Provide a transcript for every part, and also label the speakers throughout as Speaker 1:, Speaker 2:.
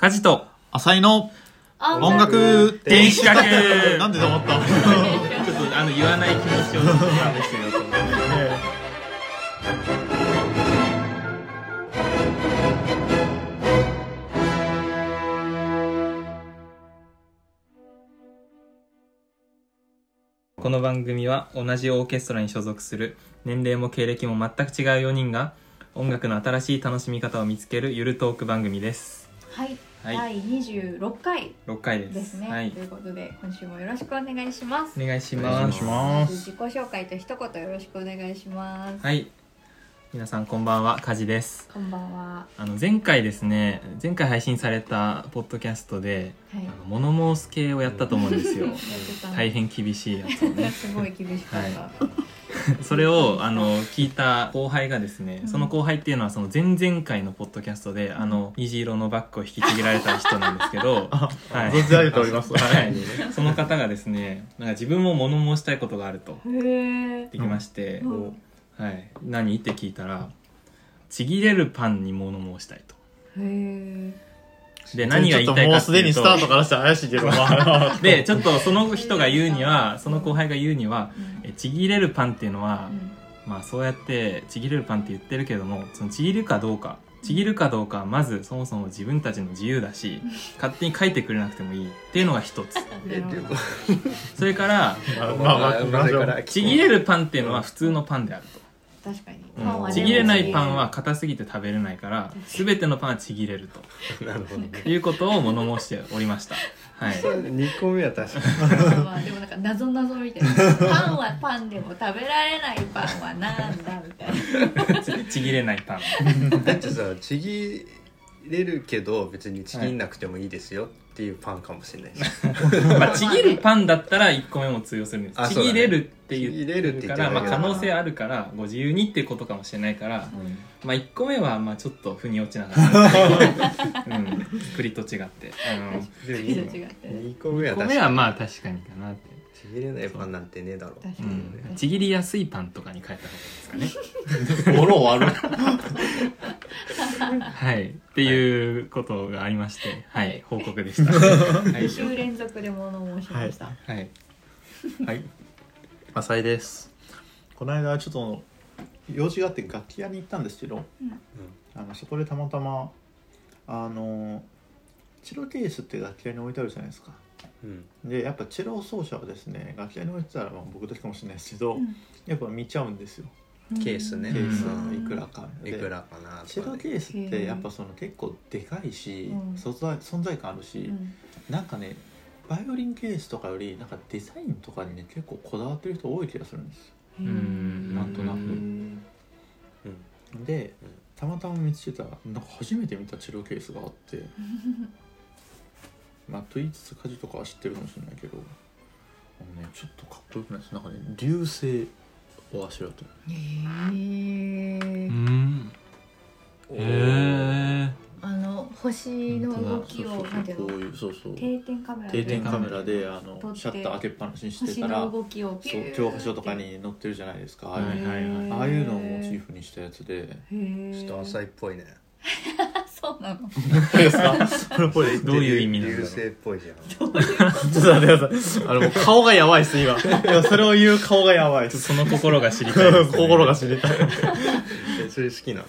Speaker 1: 家事と。
Speaker 2: 浅井の
Speaker 3: 音
Speaker 2: 音楽。
Speaker 1: 天使学
Speaker 2: なんで黙ったの？
Speaker 1: ちょっとあの言わない気持ちを試してみようこの番組は同じオーケストラに所属する年齢も経歴も全く違う4人が音楽の新しい楽しみ方を見つけるゆるトーク番組です。
Speaker 3: はい、
Speaker 1: はい。
Speaker 3: 第26回
Speaker 1: 6回です。
Speaker 3: ですね、
Speaker 1: はい。
Speaker 3: ということで今週もよろしくお願いします。
Speaker 1: お願いし
Speaker 2: お
Speaker 1: ます。
Speaker 3: 自己紹介と一言よろしくお願いします、
Speaker 1: はい。皆さんこんばんは。カジです。
Speaker 3: こんばんは。
Speaker 1: あの前回ですね前回配信されたポッドキャストで
Speaker 3: はい。
Speaker 1: あの物申す系をやったと思うんですよ。大変厳しいやつをね。
Speaker 3: すごい厳しかった、
Speaker 1: それをあの聞いた後輩がですね、
Speaker 3: うん。
Speaker 1: その後輩っていうのはその前々回のポッドキャストであの虹色のバッグを引きちぎられた人なんですけど はい。
Speaker 2: 存じ上げております。
Speaker 1: はい、その方がですねなんか自分も物申したいことがあるとできまして、
Speaker 3: うん。
Speaker 1: はい、何？って聞いたらちぎれるパンに物申したいと。
Speaker 3: へえ
Speaker 1: で何が言いたい
Speaker 2: もう
Speaker 1: かっていうと。
Speaker 2: すでにスタートからして怪しいけど。ま あ
Speaker 1: でちょっとその人が言うにはその後輩が言うには
Speaker 3: うん。
Speaker 1: えちぎれるパンっていうのは、
Speaker 3: うん。
Speaker 1: まあそうやってちぎれるパンって言ってるけどもそのちぎるかどうか。ちぎるかどうかはまずそもそも自分たちの自由だし勝手に書いてくれなくてもいい。っていうのが一つ。それから
Speaker 2: まあまあまあ
Speaker 4: まあ。だから
Speaker 1: ちぎれるパンっていうのは普通のパンであると、
Speaker 3: 確かに、
Speaker 1: うん。
Speaker 3: パン
Speaker 1: ちぎれないパンは硬すぎて食べれないから全てのパンはちぎれる
Speaker 4: なるほどね。
Speaker 1: ということを物申しておりました。はい。
Speaker 4: それ2個目は確か
Speaker 3: まあでもなんか謎謎みたいな。パンはパンでも食べられないパンはなんだみたいな。
Speaker 1: ち ちぎれないパン。
Speaker 4: にだってさちぎれるけど別にちぎんなくてもいいですよっていうパンかもしれないし
Speaker 1: まあ、ちぎるパンだったら1個目も通用するんです。ち
Speaker 4: あそうだね。
Speaker 1: ぎれるって言
Speaker 4: ちぎれるって
Speaker 1: うから、まあ、
Speaker 4: 言ってたけど
Speaker 1: 可能性あるからご自由にっていうことかもしれないから、まあ、1個目はまあちょっと腑に落ちなかった。うん、作りと違って。あの
Speaker 4: で
Speaker 3: 違う
Speaker 4: 2,
Speaker 3: 違って。
Speaker 4: 2個目は
Speaker 1: 1個目は
Speaker 4: 確かに
Speaker 1: まあ確かにかなって、
Speaker 4: ちぎれないパンなんてねえだろ。
Speaker 3: 確かに、
Speaker 1: うん、ちぎりやすいパンとかに変えた方がいいですかね。
Speaker 2: 物終わる
Speaker 1: はい。っていうことがありましてはい。報告でした。はい。
Speaker 3: 2 週連続で物申しました、
Speaker 1: はい。はい。
Speaker 2: 浅井ですこの間ちょっと用事があって楽器屋に行ったんですけど
Speaker 3: うん
Speaker 2: あのそこでたまたまあのチェロケースって楽器屋に置い。てあるじゃない。ですか
Speaker 4: うん。
Speaker 2: でやっぱチェロ奏者はですね楽器屋に置いてたら、まあ、僕だけかもしれないですけど、
Speaker 3: うん。
Speaker 2: やっぱ見ちゃうんですよ。
Speaker 4: ケースね。
Speaker 2: ケース
Speaker 4: うん。
Speaker 2: いくらかで。
Speaker 4: いくらかな
Speaker 2: チェロケースってやっぱその結構でかいし、
Speaker 3: うん。
Speaker 2: 存在存在感あるし、
Speaker 3: うん。
Speaker 2: なんかねバイオリンケースとかよりなんかデザインとかにね結構こだわってる人多い気がするんですよ。
Speaker 1: うん。
Speaker 2: なんとなく。
Speaker 4: うん。
Speaker 2: でたまたま見つけたなんか初めて見たチェロケースがあって まあと言いつつ家事とかは知ってるかもしれないけどあのねちょっとかっこよくないです。なんかね流星をあしらってる。
Speaker 3: へえ
Speaker 1: うん。へえ
Speaker 3: あの星の動きをなんていうの
Speaker 2: こういうそうそう。
Speaker 3: 定点カメラ
Speaker 2: 定点カメラであのシャッター開けっぱなしにして
Speaker 3: 星
Speaker 2: たら
Speaker 3: の動きをピ
Speaker 2: そう教科書とかに載ってるじゃないですか。ああいう,、
Speaker 1: はいはいはい。
Speaker 2: ああいうのをモチーフにしたやつで。
Speaker 4: ちょっと浅いっぽいね
Speaker 3: なの
Speaker 2: 何ですかこれこれ
Speaker 1: どういう意味なんだろう。
Speaker 4: 流星っぽいじゃん。
Speaker 2: ちょっと待ってください。あのもう顔がやばいっす今。今それを言う顔がやばいっす。
Speaker 1: その心が知りたいです、ね、
Speaker 2: 心が知りたい。い
Speaker 4: えそれ好きなの？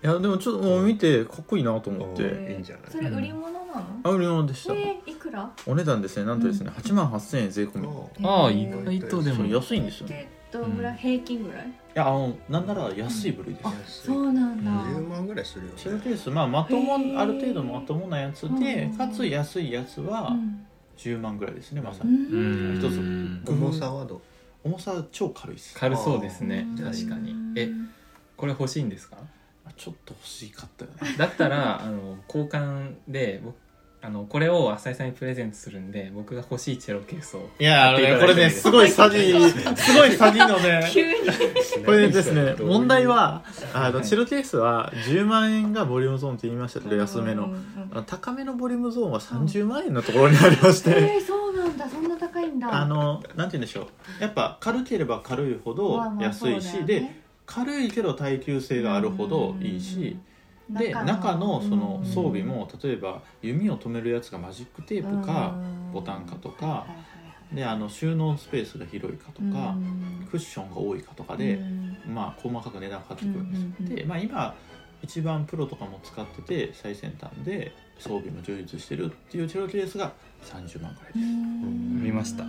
Speaker 2: やでもちょっともう見てかっこいいなと思っ
Speaker 4: お
Speaker 2: て
Speaker 4: ーいいんじゃない？
Speaker 3: それ売り物なの？
Speaker 2: あ売り物でした。
Speaker 3: えーいくら？
Speaker 2: お値段ですねなんとですね8万8000円税込み。
Speaker 1: ああ意外とでも。
Speaker 2: 安いんですよね。
Speaker 3: でどんぐらい？平均ぐらい？
Speaker 2: いやあのなんなら安い部類です。
Speaker 3: あ
Speaker 2: ね
Speaker 3: そうなんだ。
Speaker 4: 10万ぐらいするよ
Speaker 2: シェル
Speaker 4: ね
Speaker 2: ケースまあまとも
Speaker 3: へー。
Speaker 2: ある程度まともなやつで
Speaker 3: うん
Speaker 2: かつ安いやつは
Speaker 3: うん。
Speaker 2: 10万ぐらいですねまさ
Speaker 3: う
Speaker 2: に。
Speaker 1: うん。ん
Speaker 2: 一つ。
Speaker 4: 重さはどう？
Speaker 2: 重さは超軽いです。
Speaker 1: 軽そうですね。
Speaker 3: うん。
Speaker 1: 確かに。えこれ欲しいんですか？
Speaker 2: ちょっと欲しかったよね。
Speaker 1: だったらあの交換で僕あのこれを浅井さんにプレゼントするんで僕が欲しいチェロケースを
Speaker 2: いやあのねこれねすごい詐欺 すごい詐欺のね
Speaker 3: 急に。
Speaker 2: これですね問題はあのチェロケースは10万円がボリュームゾーンって言いましたけど安めの。高めのボリュームゾーンは30万円のところにありまして。
Speaker 3: えーそうなんだ。そんな高いんだ。
Speaker 2: あのなんて言うんでしょう。やっぱ軽ければ軽いほど安いし、で軽いけど耐久性があるほどいいし、で中の。その
Speaker 3: うん。
Speaker 2: 装備も例えば弓を止めるやつがマジックテープか
Speaker 3: うん。
Speaker 2: ボタンかとかであの収納スペースが広いかとか
Speaker 3: うん。
Speaker 2: クッションが多いかとかで
Speaker 3: うん。
Speaker 2: まあ細かく値段かかってくるんですよ。
Speaker 3: うんうんうん。
Speaker 2: でまあ今一番プロとかも使ってて最先端で装備も充実してるっていうチェロケースが30万くらいです。
Speaker 3: うん。
Speaker 1: 見ました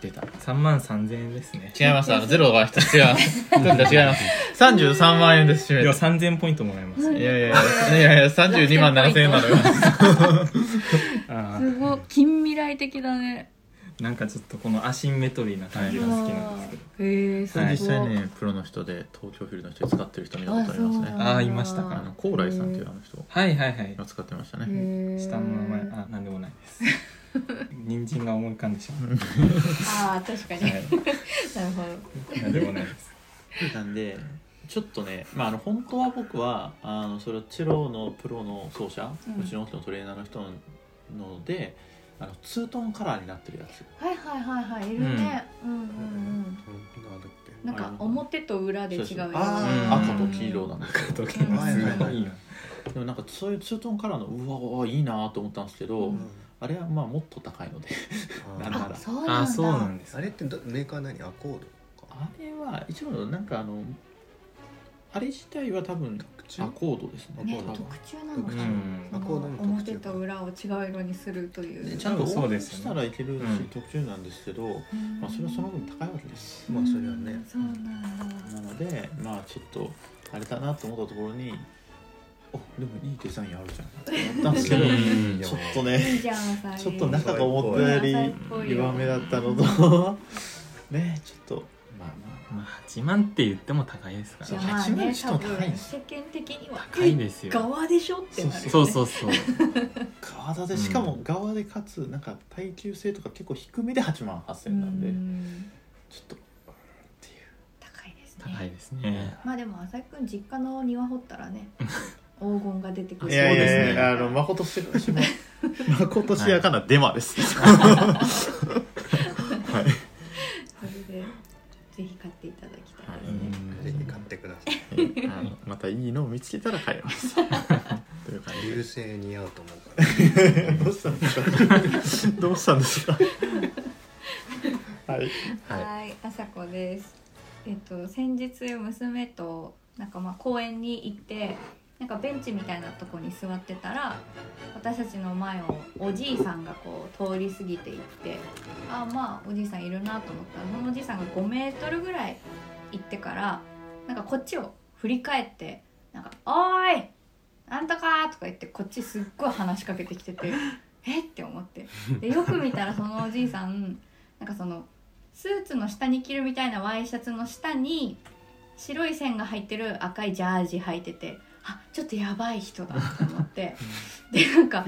Speaker 1: 出た。3万3000円ですね。
Speaker 2: 違います。あのゼロが一つ違います違います。33万円です
Speaker 1: いや3000ポイントもらえます。
Speaker 2: いやいやいやいやいや32万7000円なのよ。
Speaker 1: あ
Speaker 3: すごい近未来的だね。
Speaker 1: ーなんかちょっとこのアシンメトリーな感じが好きなんですけど。
Speaker 3: へえ
Speaker 2: それ実際ねプロの人で東京フィルの人で使ってる人見たことありますね。
Speaker 1: あーいましたか。
Speaker 2: あの高麗さんっていうあの人。
Speaker 1: はいはいはい。
Speaker 2: が使ってましたね。
Speaker 1: 下の名前あなんでもないです人参が思い浮かんでしまう。
Speaker 3: ああ確かに、
Speaker 1: はい。
Speaker 3: なるほど。
Speaker 1: なんでもないです
Speaker 2: なんでちょっとね、まあ、あの本当は僕はあのそれはチェロのプロの奏者、
Speaker 3: う
Speaker 2: うんちの人のトレーナーの人ののであのツートンカラーになってるやつ。
Speaker 3: はいはいはいはいいるね、うん、うんうん
Speaker 4: なん。
Speaker 3: なんか表と裏で違う
Speaker 2: そう赤と黄色なんですけど
Speaker 1: 時計がすごいい
Speaker 2: でもなんかそういうツートンカラーのうわうわいいなと思ったんですけど、
Speaker 3: うん
Speaker 2: あれはまあもっと高いので。
Speaker 4: あ
Speaker 2: なんなら。
Speaker 3: あそうなんだ
Speaker 1: あそうなんです
Speaker 4: あれってどメーカー何？アコード？か
Speaker 2: あれは一応なんかあのあれ自体は多分
Speaker 4: 注？
Speaker 2: アコードですね。
Speaker 3: ね特注なのかな、
Speaker 1: うん
Speaker 3: その
Speaker 4: アコードの特注。
Speaker 3: 表と裏を違う色にするという。
Speaker 2: でちゃんと応援
Speaker 1: そうですよね。
Speaker 2: したらいけるし、
Speaker 1: うん。
Speaker 2: 特注なんですけど、まあ、それはその分高いわけです。
Speaker 4: まあそれはね。
Speaker 3: うん。そうなんだ。
Speaker 2: なのでまあちょっとあれだなと思ったところにおでもいいデザインあるじゃん。思ったんですけど
Speaker 1: うん
Speaker 2: ちょっと
Speaker 3: いい
Speaker 2: ねちょっと中が思ったより弱めだったのと。ねちょっと。まあま
Speaker 1: まあ。8万って言っても高いですから
Speaker 3: ね。
Speaker 2: 八万しても高いんです
Speaker 3: 世間的には
Speaker 1: 高いですよ。
Speaker 3: 側でしょってなる。よね
Speaker 1: そうそうそう。
Speaker 2: あ 側でしかも側でかつなんか耐久性とか結構低めで8万8000円なんで。
Speaker 3: うん。
Speaker 2: ちょっとっていう。
Speaker 3: 高いですね。
Speaker 1: 高いですね。
Speaker 3: まあでも浅井くん実家の庭掘ったらね 黄金が出てくる
Speaker 1: そうですね
Speaker 2: あの誠ししま誠しやかなデマです。はい。
Speaker 3: それでぜひ買っていただきたい
Speaker 2: はい
Speaker 3: ですね、
Speaker 4: ぜひ買ってください
Speaker 2: あのまたいいのを見つけたら買います。という感じ
Speaker 4: 流星似合うと思うから
Speaker 2: で。どうしたんですか？どうしたんですか？はい。
Speaker 3: は、
Speaker 2: はい
Speaker 3: 朝子です。えっと先日娘となんかまあ公園に行ってなんかベンチみたいなとこに座ってたら私たちの前をおじいさんがこう通り過ぎていってああまあおじいさんいるなと思ったらそのおじいさんが5メートルぐらい行ってからなんかこっちを振り返ってなんか「おーいなんとか!」とか言ってこっちすっごい話しかけてきてて えって思ってでよく見たらそのおじいさんなんかそのスーツの下に着るみたいなワイシャツの下に白い線が入ってる赤いジャージ履いててあちょっとやばい人だと思って。でなんか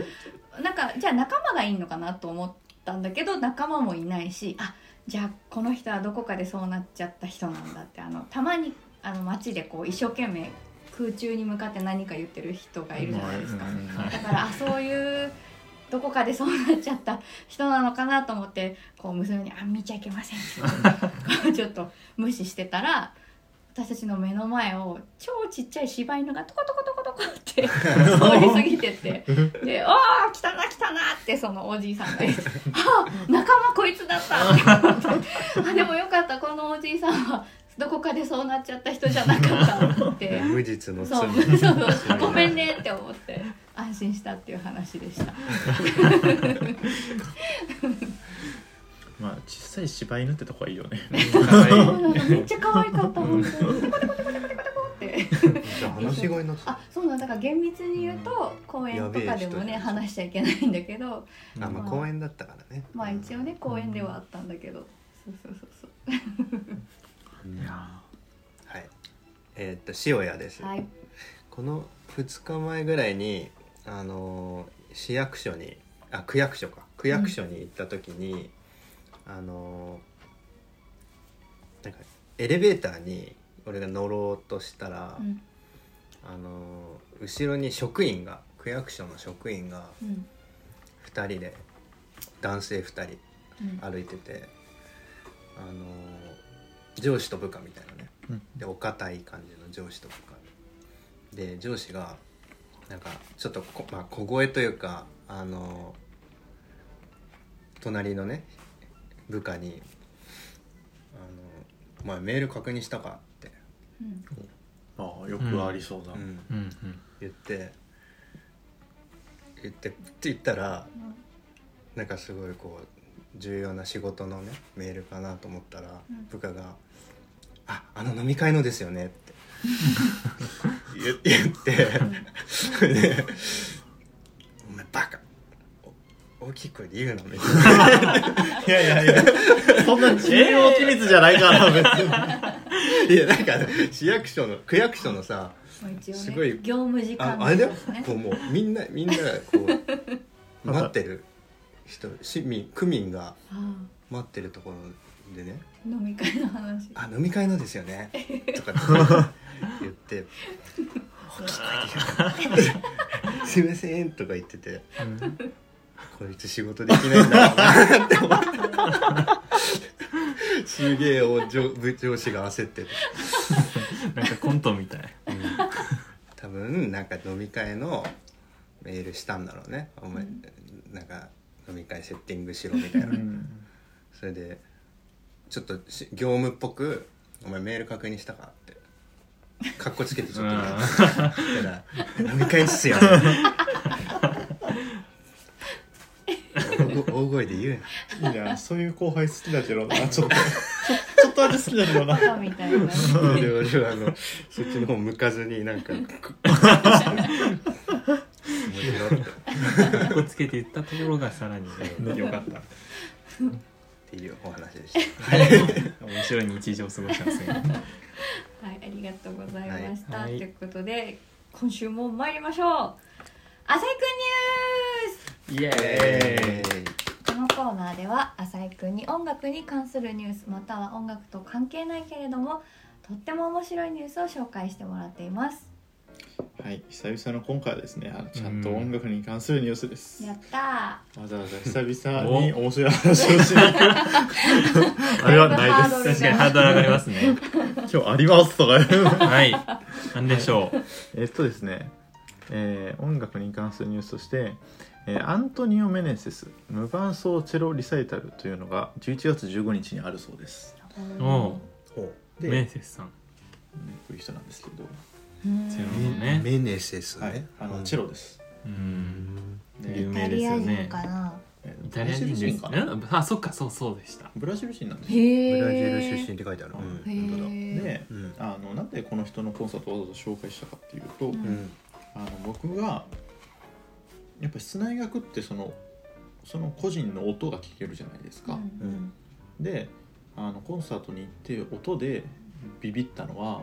Speaker 3: なんかじゃあ仲間がいいのかなと思ったんだけど仲間もいないしあじゃあこの人はどこかでそうなっちゃった人なんだってあのたまにあの街でこう一生懸命空中に向かって何か言ってる人がいるじゃないですか。
Speaker 1: はい。
Speaker 3: だからあそういうどこかでそうなっちゃった人なのかなと思ってこう娘に「あ見ちゃいけません」ってちょっと無視してたら私たちの目の前を超ちっちゃい柴犬がトコトコトコトコって 通り過ぎてって。で「ああ来たな来たな」ってそのおじいさんが言って「ああ仲間こいつだった」って思って。あでもよかったこのおじいさんはどこかでそうなっちゃった人じゃなかったって。
Speaker 4: 無実の
Speaker 3: そうそう。ごめんねって思って安心したっていう話でした
Speaker 2: まあ小さい柴犬ってとこはいいよね。
Speaker 3: めっちゃ可愛かった本当に。
Speaker 4: あ話し声になってた
Speaker 3: あそうなんだ。だから厳密に言うと公園とかでもね話しちゃいけないんだけど
Speaker 4: あまあ公園だったからね。
Speaker 3: まあ一応ね公園ではあったんだけど。そうそうそうそう。
Speaker 2: いや
Speaker 4: はい。えーっと塩屋です、
Speaker 3: はい。
Speaker 4: この2日前ぐらいにあのー市役所にあ区役所か。区役所に行った時に、あのーなんかエレベーターに俺が乗ろうとしたら、
Speaker 3: うん。
Speaker 4: あのー後ろに職員が区役所の職員が
Speaker 3: うん。
Speaker 4: 2人で男性2人
Speaker 3: うん。
Speaker 4: 歩いてて、あのー上司と部下みたいなね。
Speaker 2: うん。
Speaker 4: でお堅い感じの上司と部下で上司がなんかちょっとこ、まあ、小声というかあの隣のね部下に「あのお前メール確認したか?」って、
Speaker 3: うん。
Speaker 2: ああよくありそうだ、
Speaker 4: うん。
Speaker 1: うん。うん
Speaker 4: 言って言ってって言ったらなんかすごいこう重要な仕事のねメールかなと思ったら、
Speaker 3: うん。
Speaker 4: 部下が「ああの飲み会のですよね」って。言 言ってで「お前バカ。お大きい声で言うの」みたいな。
Speaker 2: いやいやいや。そんな重要機密じゃないから別に。
Speaker 4: いやなんか市役所の区役所のさ
Speaker 3: ね
Speaker 4: すごい
Speaker 3: 業務時間
Speaker 4: ああれだよ。こうもうみんなみんながこう 待ってる人市民区民が
Speaker 3: あ
Speaker 4: 待ってるところでね。
Speaker 3: あ飲み会の話「
Speaker 4: あ飲み会のですよね」とか言って「大きい声で言うすいません」とか言っててこいつ仕事できないんだろうな。って思って。すげえお上部上司が焦ってて。
Speaker 1: なんかコントみたい。
Speaker 4: うん。多分なんか飲み会のメールしたんだろうね。お前、なんか飲み会セッティングしろみたいな、
Speaker 2: うん。
Speaker 4: それでちょっとし業務っぽく「お前メール確認したか?」って。かっこつけてちょっとね言ったら「飲み会っすよ」大大声で言うな。い
Speaker 2: いなそういう後輩好きだけどなちょっと。ちょちょっとだけ好きだけどな。
Speaker 3: バカみたいな。
Speaker 4: で俺はあのそっちの方向かずになんかく面白って
Speaker 1: かっこつけて言ったところがさらにね。良かった。
Speaker 4: っていうお話でした。
Speaker 1: 面白い日常を過ごしてますね
Speaker 3: はい、ありがとうございました。
Speaker 1: はい。
Speaker 3: ということで、今週も参りましょう。浅井くんニュース
Speaker 1: イエーイ。
Speaker 3: このコーナーでは浅井くんに音楽に関するニュースまたは音楽と関係ないけれどもとっても面白いニュースを紹介してもらっています。
Speaker 2: はい久々の今回はですねあのちゃんと音楽に関するニュースです、
Speaker 3: やった
Speaker 2: わざわざ久々に面白い話をしに。行 くあれはないです。
Speaker 1: 確かにハードル上がりますね。
Speaker 2: 今日ありますとか言う
Speaker 1: はい。なんでしょう。
Speaker 2: えっとですね、えー音楽に関するニュースとして、えーアントニオ・メネセス無伴奏チェロリサイタルというのが11月15日にあるそうです。
Speaker 3: ー
Speaker 1: おう。
Speaker 4: ほ
Speaker 2: で、
Speaker 1: メン
Speaker 2: ね、
Speaker 1: セスさん。
Speaker 2: こういう人なんですけど、
Speaker 3: うん
Speaker 1: チェロ
Speaker 4: う
Speaker 1: のね。
Speaker 4: メネセスね、
Speaker 2: はい、あのチェロです、
Speaker 1: うん。
Speaker 2: で
Speaker 1: 有名ですよね。イタリア人
Speaker 2: ブラジル
Speaker 1: です
Speaker 2: 人かな？
Speaker 1: うん。あそっかそうそうでした。
Speaker 2: ブラジル人なんです
Speaker 4: ブラジル出身って書いてある、
Speaker 2: あ
Speaker 4: うん。
Speaker 3: へ
Speaker 4: 本当だ。
Speaker 3: え
Speaker 2: で
Speaker 4: うん。
Speaker 2: あのなんでこの人のコンサートをわざわざ紹介したかっていうと、
Speaker 3: うん。
Speaker 4: うん。
Speaker 2: あの僕がやっぱ室内楽ってそのその個人の音が聞けるじゃないですか、
Speaker 3: うん。
Speaker 2: であのコンサートに行って音でビビったのは、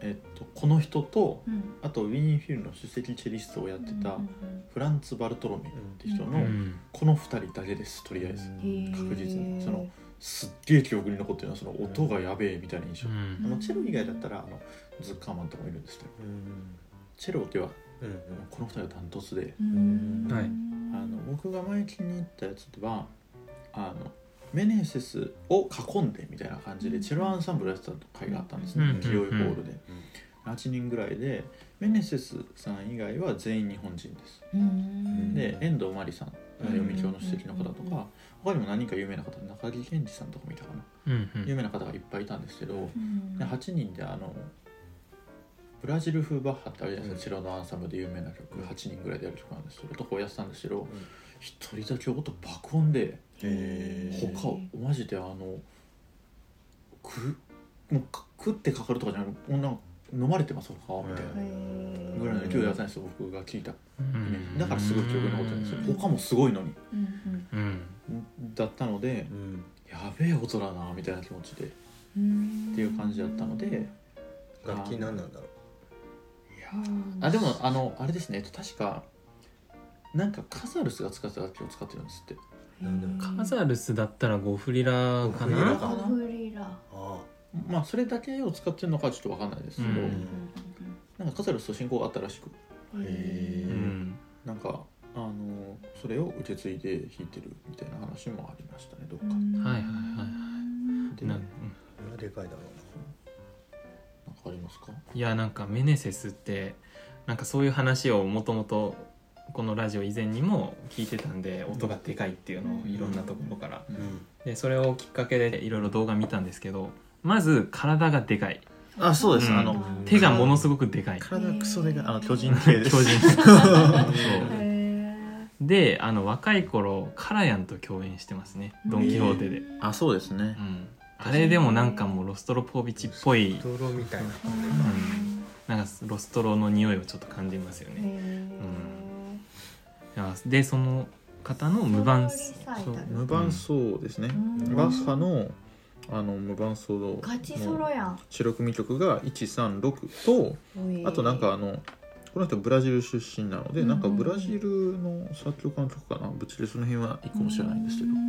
Speaker 2: えっと、この人と
Speaker 3: うん。
Speaker 2: あとウィーンフィルの首席チェリストをやってた
Speaker 3: うん
Speaker 2: フランツ・バルトロメイって人
Speaker 3: う
Speaker 2: の
Speaker 1: うん。
Speaker 2: この2人だけですとりあえず。確実に。そのすっげえ記憶に残ってるのはその音がやべえみたいな印象、
Speaker 1: うん。
Speaker 2: あのチェロ以外だったらあのズッカーマンとかもいるんですけど。
Speaker 4: うん。
Speaker 2: チェロでは
Speaker 4: うん
Speaker 2: この2人がダントツで。
Speaker 3: うん。
Speaker 1: はい。
Speaker 2: あの僕が前気に入ったやつではあのメネセスを囲んでみたいな感じでチェロアンサンブルやってた回があったんですね、
Speaker 1: うん。
Speaker 2: 清いホールで、8人ぐらいでメネセスさん以外は全員日本人です、
Speaker 3: うん。
Speaker 2: で遠藤真理さん
Speaker 3: うん。
Speaker 2: 読み教の主席の方と
Speaker 3: うん。
Speaker 2: か他にも何人か有名な方中木健二さんとかもいたかな、
Speaker 1: うん。うん。
Speaker 2: 有名な方がいっぱいいたんですけど、
Speaker 3: うん。
Speaker 2: で8人であのブラジル風バッハってあるじゃないですか、チェロのアンサンブルで有名な曲。8人ぐらいでやる曲なんですけど。男をやってたんですけど一人だけ音爆音で他をマジであのくもうか食ってかかるとかじゃなくてもうなんか飲まれてます他みたいな。
Speaker 3: へ
Speaker 2: ぐらいの勢いでやったんですよ僕が聞いた。だからすごい記憶に残ってるん。ですよ他もすごいのに。
Speaker 3: うん
Speaker 1: うん。
Speaker 2: だったので
Speaker 4: うん。
Speaker 2: やべえ音だなみたいな気持ちで。っ
Speaker 3: うん。
Speaker 2: ていう感じだったので。
Speaker 4: 楽器何なんだろ
Speaker 2: いやあでもあのあれですね。確かなんかカザルスが使ってた楽器を使ってるんですって。
Speaker 1: カザルスだったらゴフリラか
Speaker 4: ゴフリラ。
Speaker 1: な
Speaker 4: か
Speaker 3: ゴフリラ
Speaker 2: まあそれだけを使ってるのかちょっと分かんないですけど、
Speaker 1: うん。
Speaker 2: なんかカザルスと親交があったらしく。
Speaker 4: へえ
Speaker 1: うん。
Speaker 2: なんかあのそれを受け継いで弾いてるみたいな話もありましたねどっか、
Speaker 1: はいはいはい
Speaker 2: で
Speaker 1: な
Speaker 2: ね
Speaker 4: これはでかいだろ
Speaker 2: な。んありますか？
Speaker 1: いやなんかメネセスってなんかそういう話をもともとこのラジオ以前にも聞いてたんで音がでかいっていうのをいろんなところから。でそれをきっかけでいろいろ動画見たんですけどまず体がでかい。
Speaker 2: あそうです、
Speaker 1: うん。
Speaker 2: あの
Speaker 1: 手がものすごくでかい。
Speaker 2: 体クソでかい。あの巨人系です。
Speaker 1: 巨人
Speaker 3: へえ
Speaker 1: であの若い頃カラヤンと共演してますね。ドン・キホーテで、
Speaker 2: あそうですね。
Speaker 1: うん、あれでもなんかもうロストロポービチっぽい。
Speaker 4: ドロみたいな。
Speaker 1: なんかロストロの匂いをちょっと感じますよね。
Speaker 3: へ
Speaker 1: いやでその方の無伴奏。
Speaker 2: そう。無伴奏ですね、
Speaker 3: うん。
Speaker 2: バッハのあの無伴奏の
Speaker 3: ガチソロやん。
Speaker 2: 白組曲が136とあとなんかあのこの人ブラジル出身なので、
Speaker 3: うん。
Speaker 2: なんかブラジルの作曲家の曲かな。ぶっちゃけその辺は一個も知らないんですけど。
Speaker 3: う
Speaker 1: うん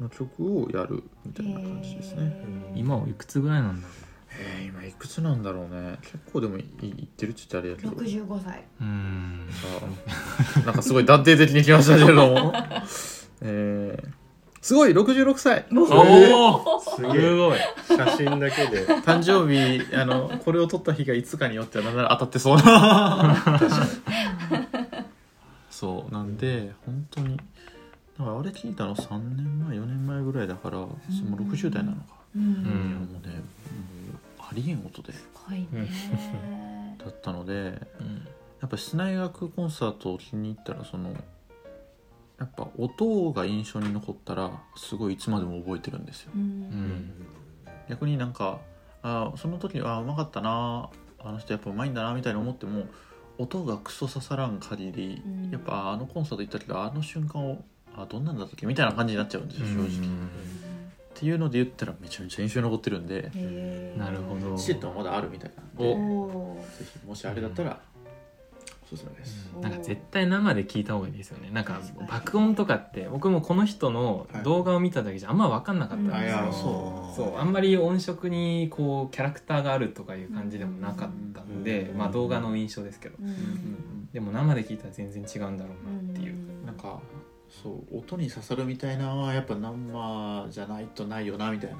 Speaker 2: の曲をやるみたいな感じですね。
Speaker 1: 今はいくつぐらいなんだろ
Speaker 2: えー、今いくつなんだろうね。結構でもいいってるって言ってあれやけど。
Speaker 3: 65歳。
Speaker 1: ううん。
Speaker 2: あなんかすごい断定的に来ましたけれども。えー、すごい66歳。
Speaker 1: おおすごい。
Speaker 4: 写真だけで。
Speaker 2: 誕生日あのこれを撮った日がいつかによってはなんなら当たってそうな。そう。なんで本当にだからあれ聞いたの3年前4年前ぐらいだから、もう60代なのか、
Speaker 3: う
Speaker 1: うん。
Speaker 2: いやもうねもうありえん音で。
Speaker 3: ね。
Speaker 2: だったので
Speaker 1: うん。
Speaker 2: やっぱ室内楽コンサートを気に入ったらそのやっぱ音が印象に残ったらすごいいつまでも覚えてるんですよ。
Speaker 3: う
Speaker 1: うん。ん
Speaker 2: 逆になんかあその時はうまかったなあの人やっぱうまいんだなみたいに思っても音がクソ刺さらん限り、
Speaker 3: うん。
Speaker 2: やっぱあのコンサート行ったけどあの瞬間をあどんなんだったっけ？みたいな感じになっちゃうんですよ正直、っ
Speaker 1: うん
Speaker 2: ていうので言ったらめちゃめちゃ印象に残ってるんで。
Speaker 1: なるほど。
Speaker 2: チケットはまだあるみたいなん
Speaker 1: お
Speaker 2: で。
Speaker 3: お。
Speaker 2: ぜひもしあれだったらおすすめです、
Speaker 3: ー。
Speaker 1: なんか絶対生で聞いた方がいいですよね。なんか爆音とかって僕もこの人の動画を見ただけじゃあんま分かんなかったんですよ、
Speaker 2: あいやそ
Speaker 1: そう。あんまり音色にこうキャラクターがあるとかいう感じでもなかったんで、
Speaker 4: うん。
Speaker 1: まあ動画の印象ですけど。でも生で聞いたら全然違うんだろうなっていう、
Speaker 2: なんかそう音に刺さるみたいなのはやっぱ生じゃないとないよなみたいな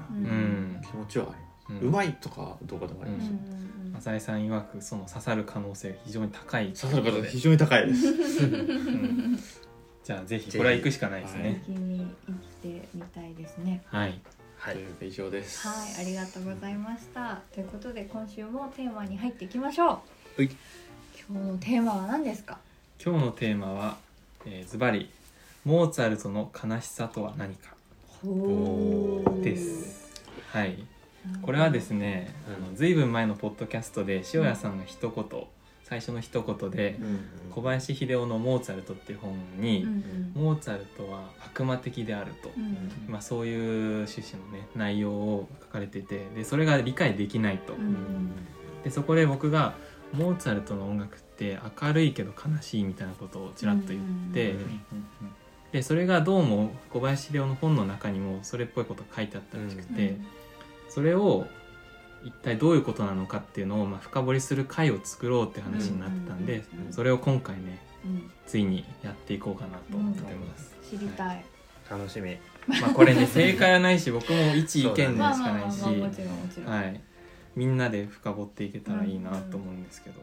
Speaker 2: 気持ちはあります、
Speaker 1: う
Speaker 2: うんまいとかどうかでもあります。よ、
Speaker 1: 浅井さん曰くその刺さる可能性が非常に高い。
Speaker 2: 刺さる方非常に高いです。
Speaker 1: うん。じゃあぜひこれは行くしかないですね。
Speaker 3: 生きてみたいですね。
Speaker 1: はい。
Speaker 4: はい。
Speaker 2: 以上です。
Speaker 3: はいありがとうございました。ということで今週もテーマに入っていきましょう。
Speaker 2: はい。
Speaker 3: 今日のテーマは何ですか？
Speaker 1: 今日のテーマはえーズバリモーツァルトの悲しさとは何か？
Speaker 3: ほ
Speaker 1: です。はい。これはですねあのずいぶん前のポッドキャストで塩谷さんが一言最初の一言で小林秀夫の「モーツァルト」っていう本に、
Speaker 3: うん
Speaker 1: モーツァルトは悪魔的であると、
Speaker 3: うん。
Speaker 1: まあ、そういう趣旨のね内容を書かれててでそれが理解できないと、
Speaker 3: うん。
Speaker 1: でそこで僕がモーツァルトの音楽って明るいけど悲しいみたいなことをちらっと言って、
Speaker 3: うん
Speaker 1: でそれがどうも小林秀夫の本の中にもそれっぽいことが書いてあったらしくて、それを一体どういうことなのかっていうのをまあ深掘りする回を作ろうって話になったんで、
Speaker 3: うん。
Speaker 1: それを今回ね
Speaker 3: うん。
Speaker 1: ついにやっていこうかなと思ってます、
Speaker 3: 知りたい。
Speaker 4: 楽しみ
Speaker 1: まあこれね正解はないし僕も一意見でしかないし、みんなで深掘っていけたらいいなと思うんですけど、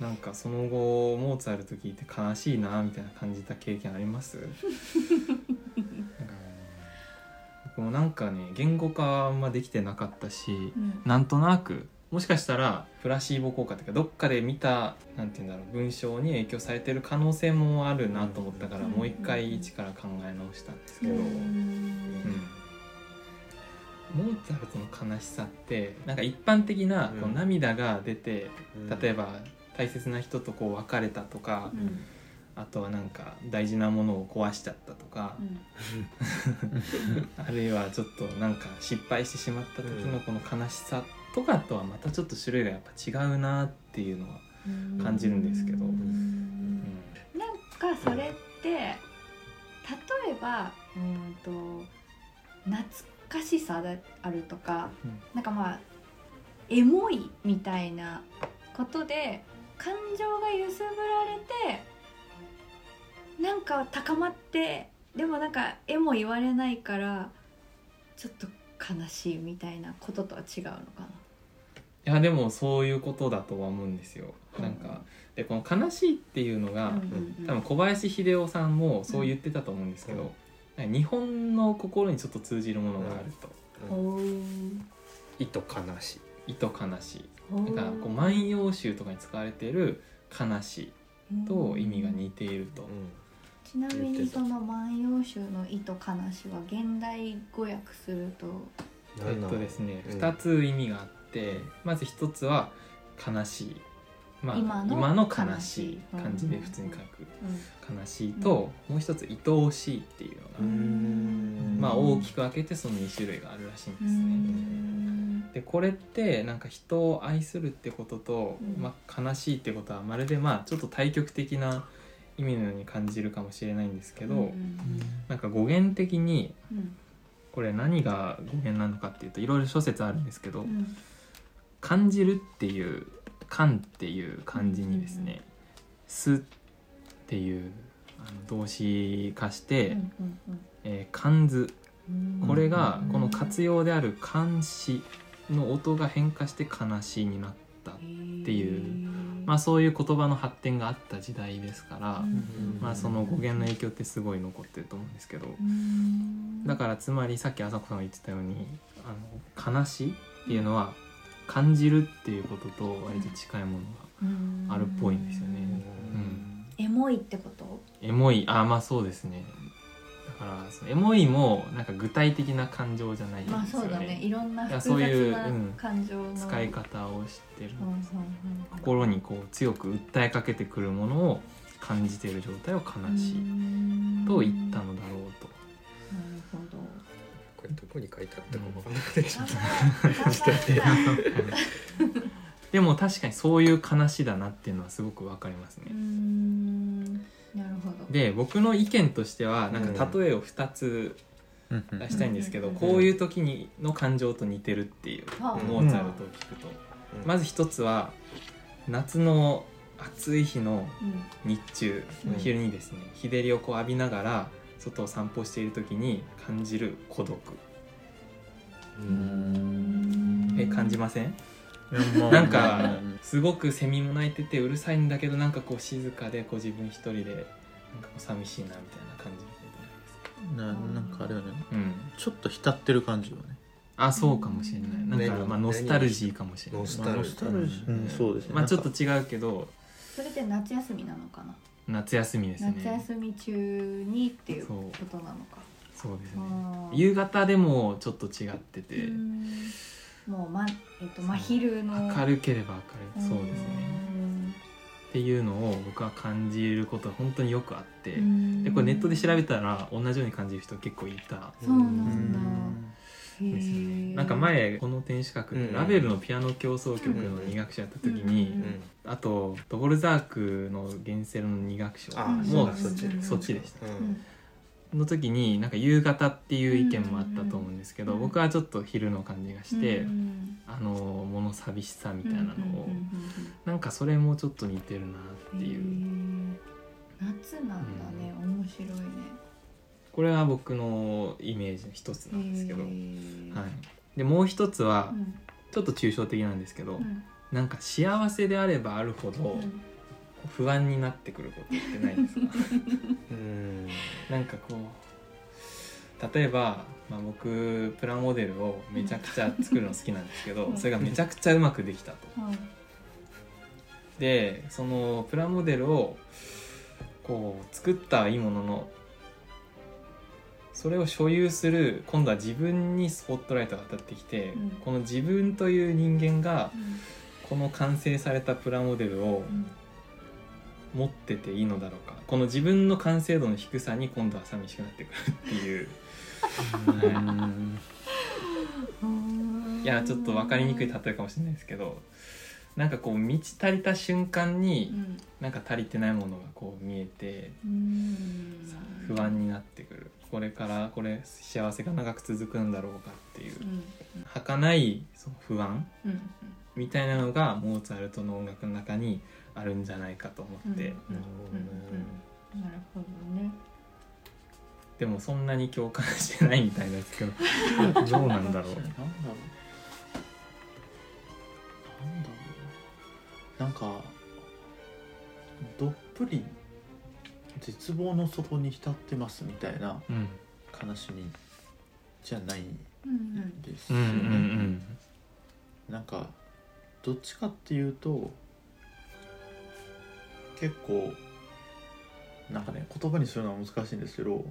Speaker 1: なんかその後モーツァルト聞いて悲しいなみたいな感じた経験あります？僕もなんかね言語化あんまできてなかったし
Speaker 3: うん。
Speaker 1: なんとなくもしかしたらプラシーボ効果というかどっかで見たなんて言うんだろう文章に影響されてる可能性もあるなと思ったから、
Speaker 3: うん。
Speaker 1: もう一回一から考え直したんですけど、
Speaker 3: うん。
Speaker 1: モーツァルトの悲しさってなんか一般的なこう
Speaker 4: うん。
Speaker 1: 涙が出て、例え
Speaker 4: ば
Speaker 1: ば大切な人とこう別れたとか、
Speaker 3: うん。
Speaker 1: あとはなんか大事なものを壊しちゃったとか、あるいはちょっとなんか失敗してしまった時のこの悲しさとかとはまたちょっと種類がやっぱ違うなっていうのは、
Speaker 3: うん。
Speaker 1: 感じるんですけど。
Speaker 3: うん。なんかそれって例えばうんと懐かしさであるとか、
Speaker 1: うん。
Speaker 3: なんかまあエモいみたいなことで感情が揺すぶられてなんか高まってでもなんか絵も言われないからちょっと悲しいみたいなこととは違うのか
Speaker 1: いやでもそういうことだとは思うんですよ。
Speaker 3: うん。
Speaker 1: なんかでこの「悲しい」っていうのが、
Speaker 3: な。うん
Speaker 1: 多分小林秀夫さんもそう言ってたと思うんですけど、なんか日本の心にちょっと通じるものがあると。
Speaker 3: おー。
Speaker 4: 意図悲しい「
Speaker 1: 意図悲しい」だからこう「万葉集」とかに使われている「悲しい」と意味が似ていると。
Speaker 3: ちなみにその「万葉集」の「意と悲し」は現代語訳すると。
Speaker 1: えっとですね、
Speaker 4: うん。
Speaker 1: 2つ意味があってまず1つは悲しい、まあ、
Speaker 3: 今の
Speaker 1: 今の悲しい感じで普通に書く。
Speaker 3: うん。
Speaker 1: 悲しいと、もう一つ愛おしいっていうのが、
Speaker 4: うん。
Speaker 1: まあ、大きく分けてその2種類があるらしいん
Speaker 3: う
Speaker 1: ですね。
Speaker 3: ん。
Speaker 1: でこれってなんか人を愛するってことと、
Speaker 3: うん。
Speaker 1: まあ、悲しいってことはまるでまあちょっと対極的な意味のように感じるかもしれないんですけど、
Speaker 3: うん。
Speaker 1: なんか語源的に
Speaker 3: うん。
Speaker 1: これ何が語源なのかっていうといろいろ諸説あるんですけど、
Speaker 3: うん。
Speaker 1: 感じるっていう「感」っていう漢字にですね「す」っていうあの動詞化して
Speaker 3: うんうん「
Speaker 1: えー感ず」
Speaker 3: うん。
Speaker 1: これがこの活用である「監視」の音が変化して「悲しい」になった
Speaker 3: って
Speaker 1: いうまあそういう言葉の発展があった時代ですから、
Speaker 3: うん
Speaker 1: まあその語源の影響ってすごい残ってると思うんですけど
Speaker 3: うん。
Speaker 1: だからつまりさっき朝子さんが言ってたようにあの悲しいっていうのは感じるっていうことと割と近いもの
Speaker 3: うん。
Speaker 1: があるっぽいんですよね。うん、
Speaker 3: エモいってこと？
Speaker 1: エモい。あまあそうですね。だからエモいもなんか具体的な感情じゃないんですよね,、
Speaker 3: まあそうだね。いろんない複雑な
Speaker 1: うん
Speaker 3: 感情の。
Speaker 1: 使い方を知ってる、
Speaker 3: うんうんうん
Speaker 1: 心にこう強く訴えかけてくるものを感じている状態を悲しいと言ったのだろうと。
Speaker 4: こに書いてあったか分かんなくてちょっと
Speaker 1: でも確かにそういう話だなっていうのはすごくわかりますね。
Speaker 3: なるほど。
Speaker 1: で僕の意見としてはなんか
Speaker 4: うん。
Speaker 1: 例えを2つ出したいんですけど、
Speaker 3: うん。
Speaker 1: こういう時にの感情と似てるっていう、
Speaker 3: はあ
Speaker 1: モーツァルトを聞くと、まず一つは夏の暑い日の
Speaker 3: うん。
Speaker 1: 日中
Speaker 4: うん。
Speaker 1: 昼にですね日照りをこう浴びながら外を散歩している時に感じる孤独。
Speaker 4: うん
Speaker 1: え感じません？
Speaker 2: まあ
Speaker 1: なんかすごくセミも鳴いててうるさいんだけどなんかこう静かでこう自分一人でなんかこう寂しいなみたいな感じ
Speaker 2: ななんかあれよね
Speaker 1: うん。
Speaker 2: ちょっと浸ってる感じよね。
Speaker 1: あそうかもしれない。なんか
Speaker 4: ね。
Speaker 1: まあノスタルジーかもしれない。
Speaker 4: ノスタルジー。
Speaker 2: うん。そうですね。
Speaker 1: まあちょっと違うけど。
Speaker 3: それって夏休みなのかな？
Speaker 1: 夏休みですね。
Speaker 3: 夏休み中にっていうことなのか
Speaker 1: そうですね。夕方でもちょっと違ってて。
Speaker 3: うーん。もうまえっと真昼の。
Speaker 1: 明るければ明るい。そうですね。
Speaker 3: ね
Speaker 1: っていうのを僕は感じることが本当によくあって。
Speaker 3: うーん。
Speaker 1: でこれネットで調べたら同じように感じる人結構いた。
Speaker 3: そうな
Speaker 2: うん
Speaker 3: だ。
Speaker 1: ですよね
Speaker 3: ー。
Speaker 1: なんか前この天守閣
Speaker 4: うん。
Speaker 1: でラベルのピアノ協奏曲の2楽章やった時に、
Speaker 3: うん。
Speaker 1: あとドボルザークの「ゲンセロ」の2楽章も
Speaker 4: そうだそっち。
Speaker 3: うん。
Speaker 1: そっちでした。
Speaker 4: うん
Speaker 1: の時になんか夕方っていう意見もあったと思うんですけど、
Speaker 3: うん
Speaker 1: 僕はちょっと昼の感じがして、
Speaker 3: うん
Speaker 1: あの物寂しさみたいなのを、
Speaker 3: うんうんうんうん。
Speaker 1: なんかそれもちょっと似てるなっていう、
Speaker 3: 夏なんだね、面白いね。
Speaker 1: これは僕のイメージの一つなんですけど、
Speaker 3: へ
Speaker 1: はい。
Speaker 3: ー、
Speaker 1: でもう一つは
Speaker 3: うん。
Speaker 1: ちょっと抽象的なんですけど、
Speaker 3: うん。
Speaker 1: なんか幸せであればあるほど
Speaker 3: うん
Speaker 1: 不安になってくることってないですか？
Speaker 4: うん。
Speaker 1: なんかこう例えば、まあ、僕プラモデルをめちゃくちゃ作るの好きなんですけど
Speaker 3: うん。
Speaker 1: それがめちゃくちゃうまくできたと。
Speaker 3: う ん
Speaker 1: でそのプラモデルをこう作ったはいいもののそれを所有する今度は自分にスポットライトが当たってきて、
Speaker 3: うん。
Speaker 1: この自分という人間が
Speaker 3: うん。
Speaker 1: この完成されたプラモデルを
Speaker 3: うん
Speaker 1: 持ってていいのだろうか。この自分の完成度の低さに今度は寂しくなってくるっていう。
Speaker 3: うん。
Speaker 1: いやちょっと分かりにくい例えかもしれないですけどなんかこう満ち足りた瞬間
Speaker 3: う
Speaker 1: に
Speaker 3: ん。
Speaker 1: なんか足りてないものがこう見えて
Speaker 3: うん。
Speaker 1: 不安になってくる。これからこれ幸せが長く続くんだろうかっていう。
Speaker 3: うん。
Speaker 1: 儚いその不安
Speaker 3: うん。
Speaker 1: みたいなのがモーツァルトの音楽の中にあるんじゃないかと思って、
Speaker 3: うんうんなるほどね。
Speaker 1: でもそんなに共感してないみたいですけど。どうなんだろう。
Speaker 2: なんだろう。なんだろうなんかどっぷり絶望の底に浸ってますみたいな
Speaker 1: うん。
Speaker 2: 悲しみじゃないん
Speaker 3: うん
Speaker 2: ですよね、
Speaker 1: ん。
Speaker 2: なんかどっちかっていうと結構なんかね言葉にするのは難しいんですけど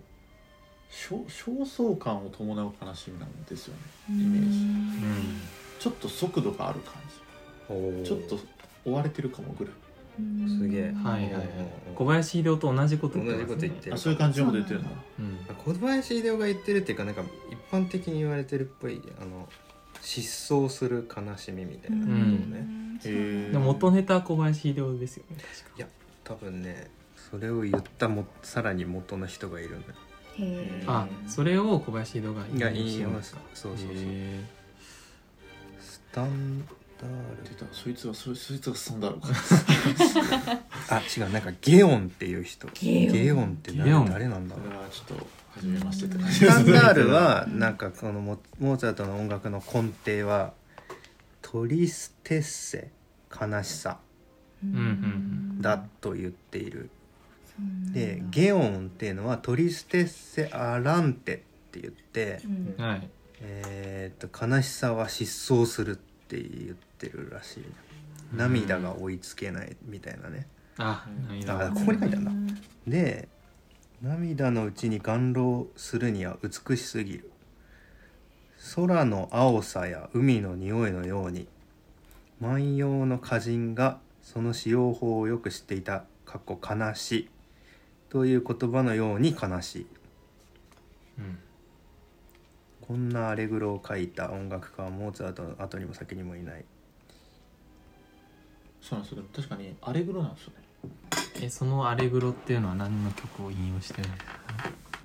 Speaker 2: 焦焦燥感を伴う悲しみなんですよね
Speaker 3: うん。
Speaker 2: イメージ。
Speaker 1: うん。
Speaker 2: ちょっと速度がある感
Speaker 4: お
Speaker 2: じちょっと追われてるかもぐらい
Speaker 3: うん。
Speaker 4: すげえ。
Speaker 1: はいはいはい。
Speaker 4: うん
Speaker 1: 小林秀夫と同じこと言ってね、
Speaker 4: 同じこと言ってる。
Speaker 2: あそういう感じのこと言ってるんだ
Speaker 1: うん。
Speaker 4: 小林秀夫が言ってるっていうかなんか一般的に言われてるっぽいあの失踪する悲しみみたいなことをね、
Speaker 3: そう
Speaker 2: へー。
Speaker 1: でも元ネタは小林秀夫ですよね確か
Speaker 4: 多分ねそれを言ったもさらに元の人がいるんだよ。
Speaker 3: へー。
Speaker 1: あそれを小林秀夫が
Speaker 4: いや
Speaker 1: 引用
Speaker 4: 引用
Speaker 1: し
Speaker 4: そうそうそう。
Speaker 1: へ
Speaker 4: スタンダー
Speaker 2: 出た。そいつがそそいつがスタンダードか。
Speaker 4: ル あ違う。なんかゲオンっていう人。
Speaker 3: ゲオン。
Speaker 4: オンって
Speaker 1: ゲオン。
Speaker 4: 誰誰なんだ
Speaker 2: これはちょっと初めましてって感じ
Speaker 4: スタンダールは
Speaker 3: うん
Speaker 4: なんかこのモモーツァルトの音楽の根底はトリステッセ悲しさだと言っている。でゲオンっていうのはトリステッセアランテって言って
Speaker 3: うん。
Speaker 1: はい。
Speaker 4: えーっと悲しさは失踪するって言ってるらしい涙が追いつけないみたいなね。
Speaker 1: あ涙
Speaker 4: あここに書いてあるんだ。で涙のうちに眼露するには美しすぎる。空の青さや海の匂いのように万葉の歌人がその使用法をよく知っていたかっこ悲しい。という言葉のように悲しい。
Speaker 1: うん。
Speaker 4: こんなアレグロを書いた音楽家はモーツァルトの後にも先にもいない。
Speaker 2: そうなんですよ。確かにアレグロなんですよね。
Speaker 1: えその「アレグロ」っていうのは何の曲を引用してるんですか？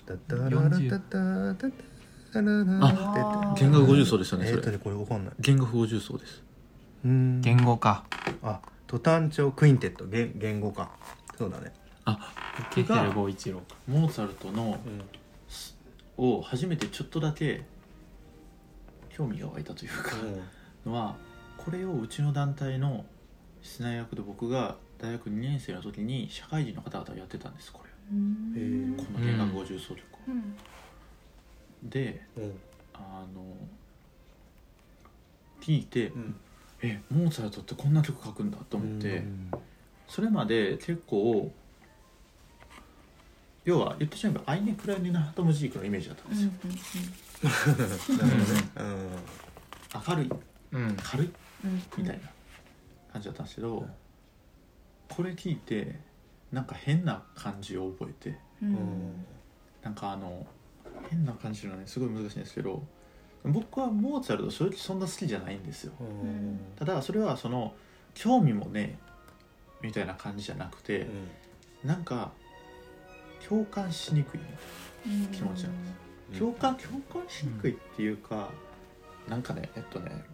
Speaker 4: タタララタタタタララ
Speaker 3: あ
Speaker 2: 弦楽五重奏ですよねそれ
Speaker 4: えーっとねこれわかんない
Speaker 2: 弦楽五重奏です
Speaker 4: うーん
Speaker 1: 言語か
Speaker 4: あトタン調クインテット言言語かそうだね。
Speaker 1: ケテル5一郎
Speaker 2: モーツァルトのを初めてちょっとだけ興味が湧いたというかのはこれをうちの団体の室内役で僕が大学2年生の時に社会人の方々がやってたんですこれ。この弦楽五重奏曲を、
Speaker 3: うん。
Speaker 2: で
Speaker 4: うん。
Speaker 2: あの聞いて、
Speaker 4: うん
Speaker 2: えモーツァルトってこんな曲書くんだと思って、
Speaker 4: うん
Speaker 2: それまで結構要は言ってしまえばアイネ・クライネ・ナハトムジークのイメージだったん
Speaker 3: うん
Speaker 2: ですよ、明るい
Speaker 1: うん。
Speaker 2: 軽い
Speaker 3: うん。
Speaker 2: みたいな感じだったんですけど、これ聞いてなんか変な感じを覚えて。
Speaker 3: う
Speaker 4: うんん。
Speaker 2: なんかあの変な感じのねすごい難しいんですけど僕はモーツァルト正直そんな好きじゃないんですよ。
Speaker 4: うん。
Speaker 2: ただそれはその興味もねみたいな感じじゃなくて、なんか共感しにくい
Speaker 3: うん
Speaker 2: 気持ちなん。です共感共感しにくいっていうか、なんかねえっとね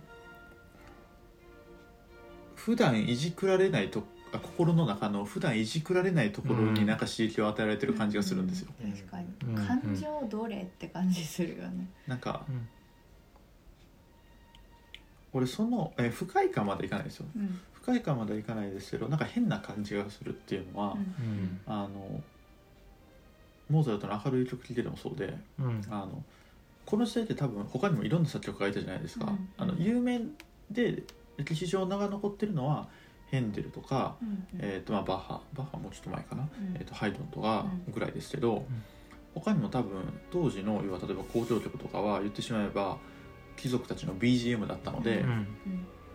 Speaker 2: 普段いじくられないとあ心の中の普段いじくられないところになんか刺激を与えられてる感じがするんですよ、
Speaker 3: うん。確かに。
Speaker 1: うん。
Speaker 3: 感情どれって感じするよね。
Speaker 2: なんか
Speaker 1: うん
Speaker 2: 俺そのえ不快感までいかないですよ。
Speaker 3: うん。
Speaker 2: 不快感まではいかないですけどなんか変な感じがするっていうのは、
Speaker 3: うん。
Speaker 1: うん。
Speaker 2: あのモーツァルトの明るい曲聴いててもそうで
Speaker 1: うん。
Speaker 2: あのこの時代って多分他にもいろんな作曲家がいたじゃないですか、
Speaker 3: うん。
Speaker 2: あの有名で歴史上名が残ってるのはヘンデルとか、
Speaker 3: うん。
Speaker 2: えーとまあ、バッハバッハもうちょっと前かな、
Speaker 3: うん。
Speaker 2: えー、とハイドンとか
Speaker 3: うん。
Speaker 2: ぐらいですけど、他にも多分当時の要は例えば交響曲とかは言ってしまえば貴族たちの BGM だったので、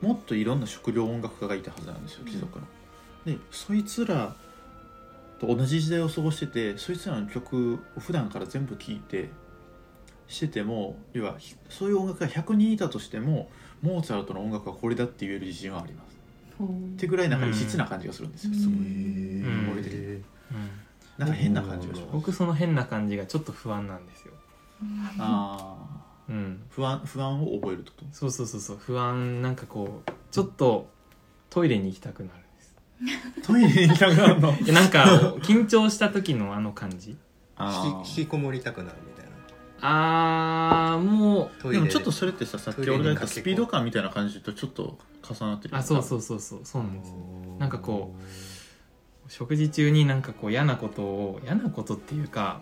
Speaker 2: もっといろんな食料音楽家がいたはずなんですよ貴族の。でそいつらと同じ時代を過ごしててそいつらの曲を普段から全部聴いてしてても要はひそういう音楽が100人いたとしてもモーツァルトの音楽はこれだって言える自信はあります。ってぐらいなんか異質な感じがするんですよ、すごい。
Speaker 1: ん
Speaker 2: 俺的なんか変な感じがします。
Speaker 1: 僕その変な感じがちょっと不安なんですよ
Speaker 2: ああ
Speaker 1: うん。
Speaker 2: 不安不安を覚えるってこと？
Speaker 1: そうそうそうそう。不安なんかこうちょっとトイレに行きたくなるんです。
Speaker 2: トイレに行きたくなるの？
Speaker 1: いやなんか緊張した時のあの感じ。
Speaker 2: あ
Speaker 4: 引き引きこもりたくなるみたいな。
Speaker 1: あーも
Speaker 4: トイレ。
Speaker 2: でもちょっとそれってささっき俺が言ったスピード感みたいな感じとちょっと重なってる
Speaker 1: うあそうそううそうそう。そうなんですよ。なんかこ食事中になんかこう嫌なことを嫌なことっていうか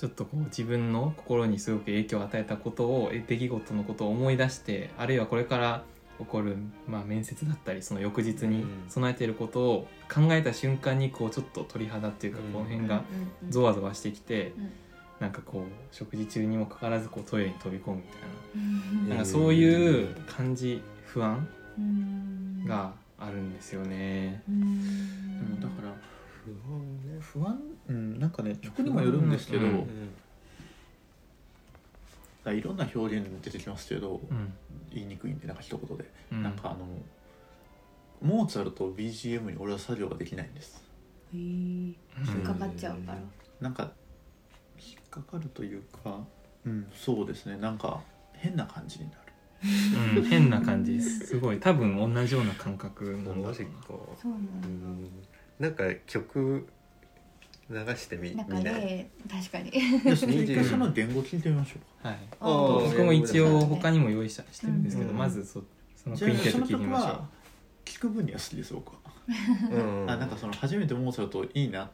Speaker 1: ちょっとこう自分の心にすごく影響を与えたことをえ出来事のことを思い出してあるいはこれから起こる、まあ、面接だったりその翌日に備えていることを考えた瞬間にこうちょっと鳥肌っていうか
Speaker 4: うん。
Speaker 1: この辺がゾワゾワしてきてなんかこう食事中にもかかわらずこうトイレに飛び込むみたいな。なんかそういう感じ不安があるんですよね。
Speaker 2: うん。だから
Speaker 4: 不安ね
Speaker 2: 不安うんなんかね曲にもよるんですけど、
Speaker 1: うん
Speaker 4: うん
Speaker 2: いろんな表現出てきますけど、
Speaker 1: うん。
Speaker 2: 言いにくいんでなんか一言で、
Speaker 1: うん。
Speaker 2: なんかあのモーツァルト BGM に俺は作業ができないんです。
Speaker 3: へえ引っかかっちゃうから
Speaker 2: なんか引っかかるというかうんそうですね。なんか変な感じになる。
Speaker 1: うん、変な感じです。すごい。多分同じような感覚なんだろうな。
Speaker 3: そうなん
Speaker 4: う
Speaker 3: だ
Speaker 4: ん。なんか曲流してみ
Speaker 3: なんか
Speaker 4: みな。い
Speaker 3: ね確かに。
Speaker 2: 一回その言語聞いてみましょうか。
Speaker 1: はい。
Speaker 3: あー
Speaker 1: 僕も一応他
Speaker 3: に
Speaker 1: にも用意したしてるんですけど、
Speaker 2: うん
Speaker 1: まずそその
Speaker 2: じ
Speaker 1: クインテッ聞いてみましょう
Speaker 2: は聞く分には好きです僕は、
Speaker 4: うん。
Speaker 2: あなんかその初めてモーツァルトいいなっ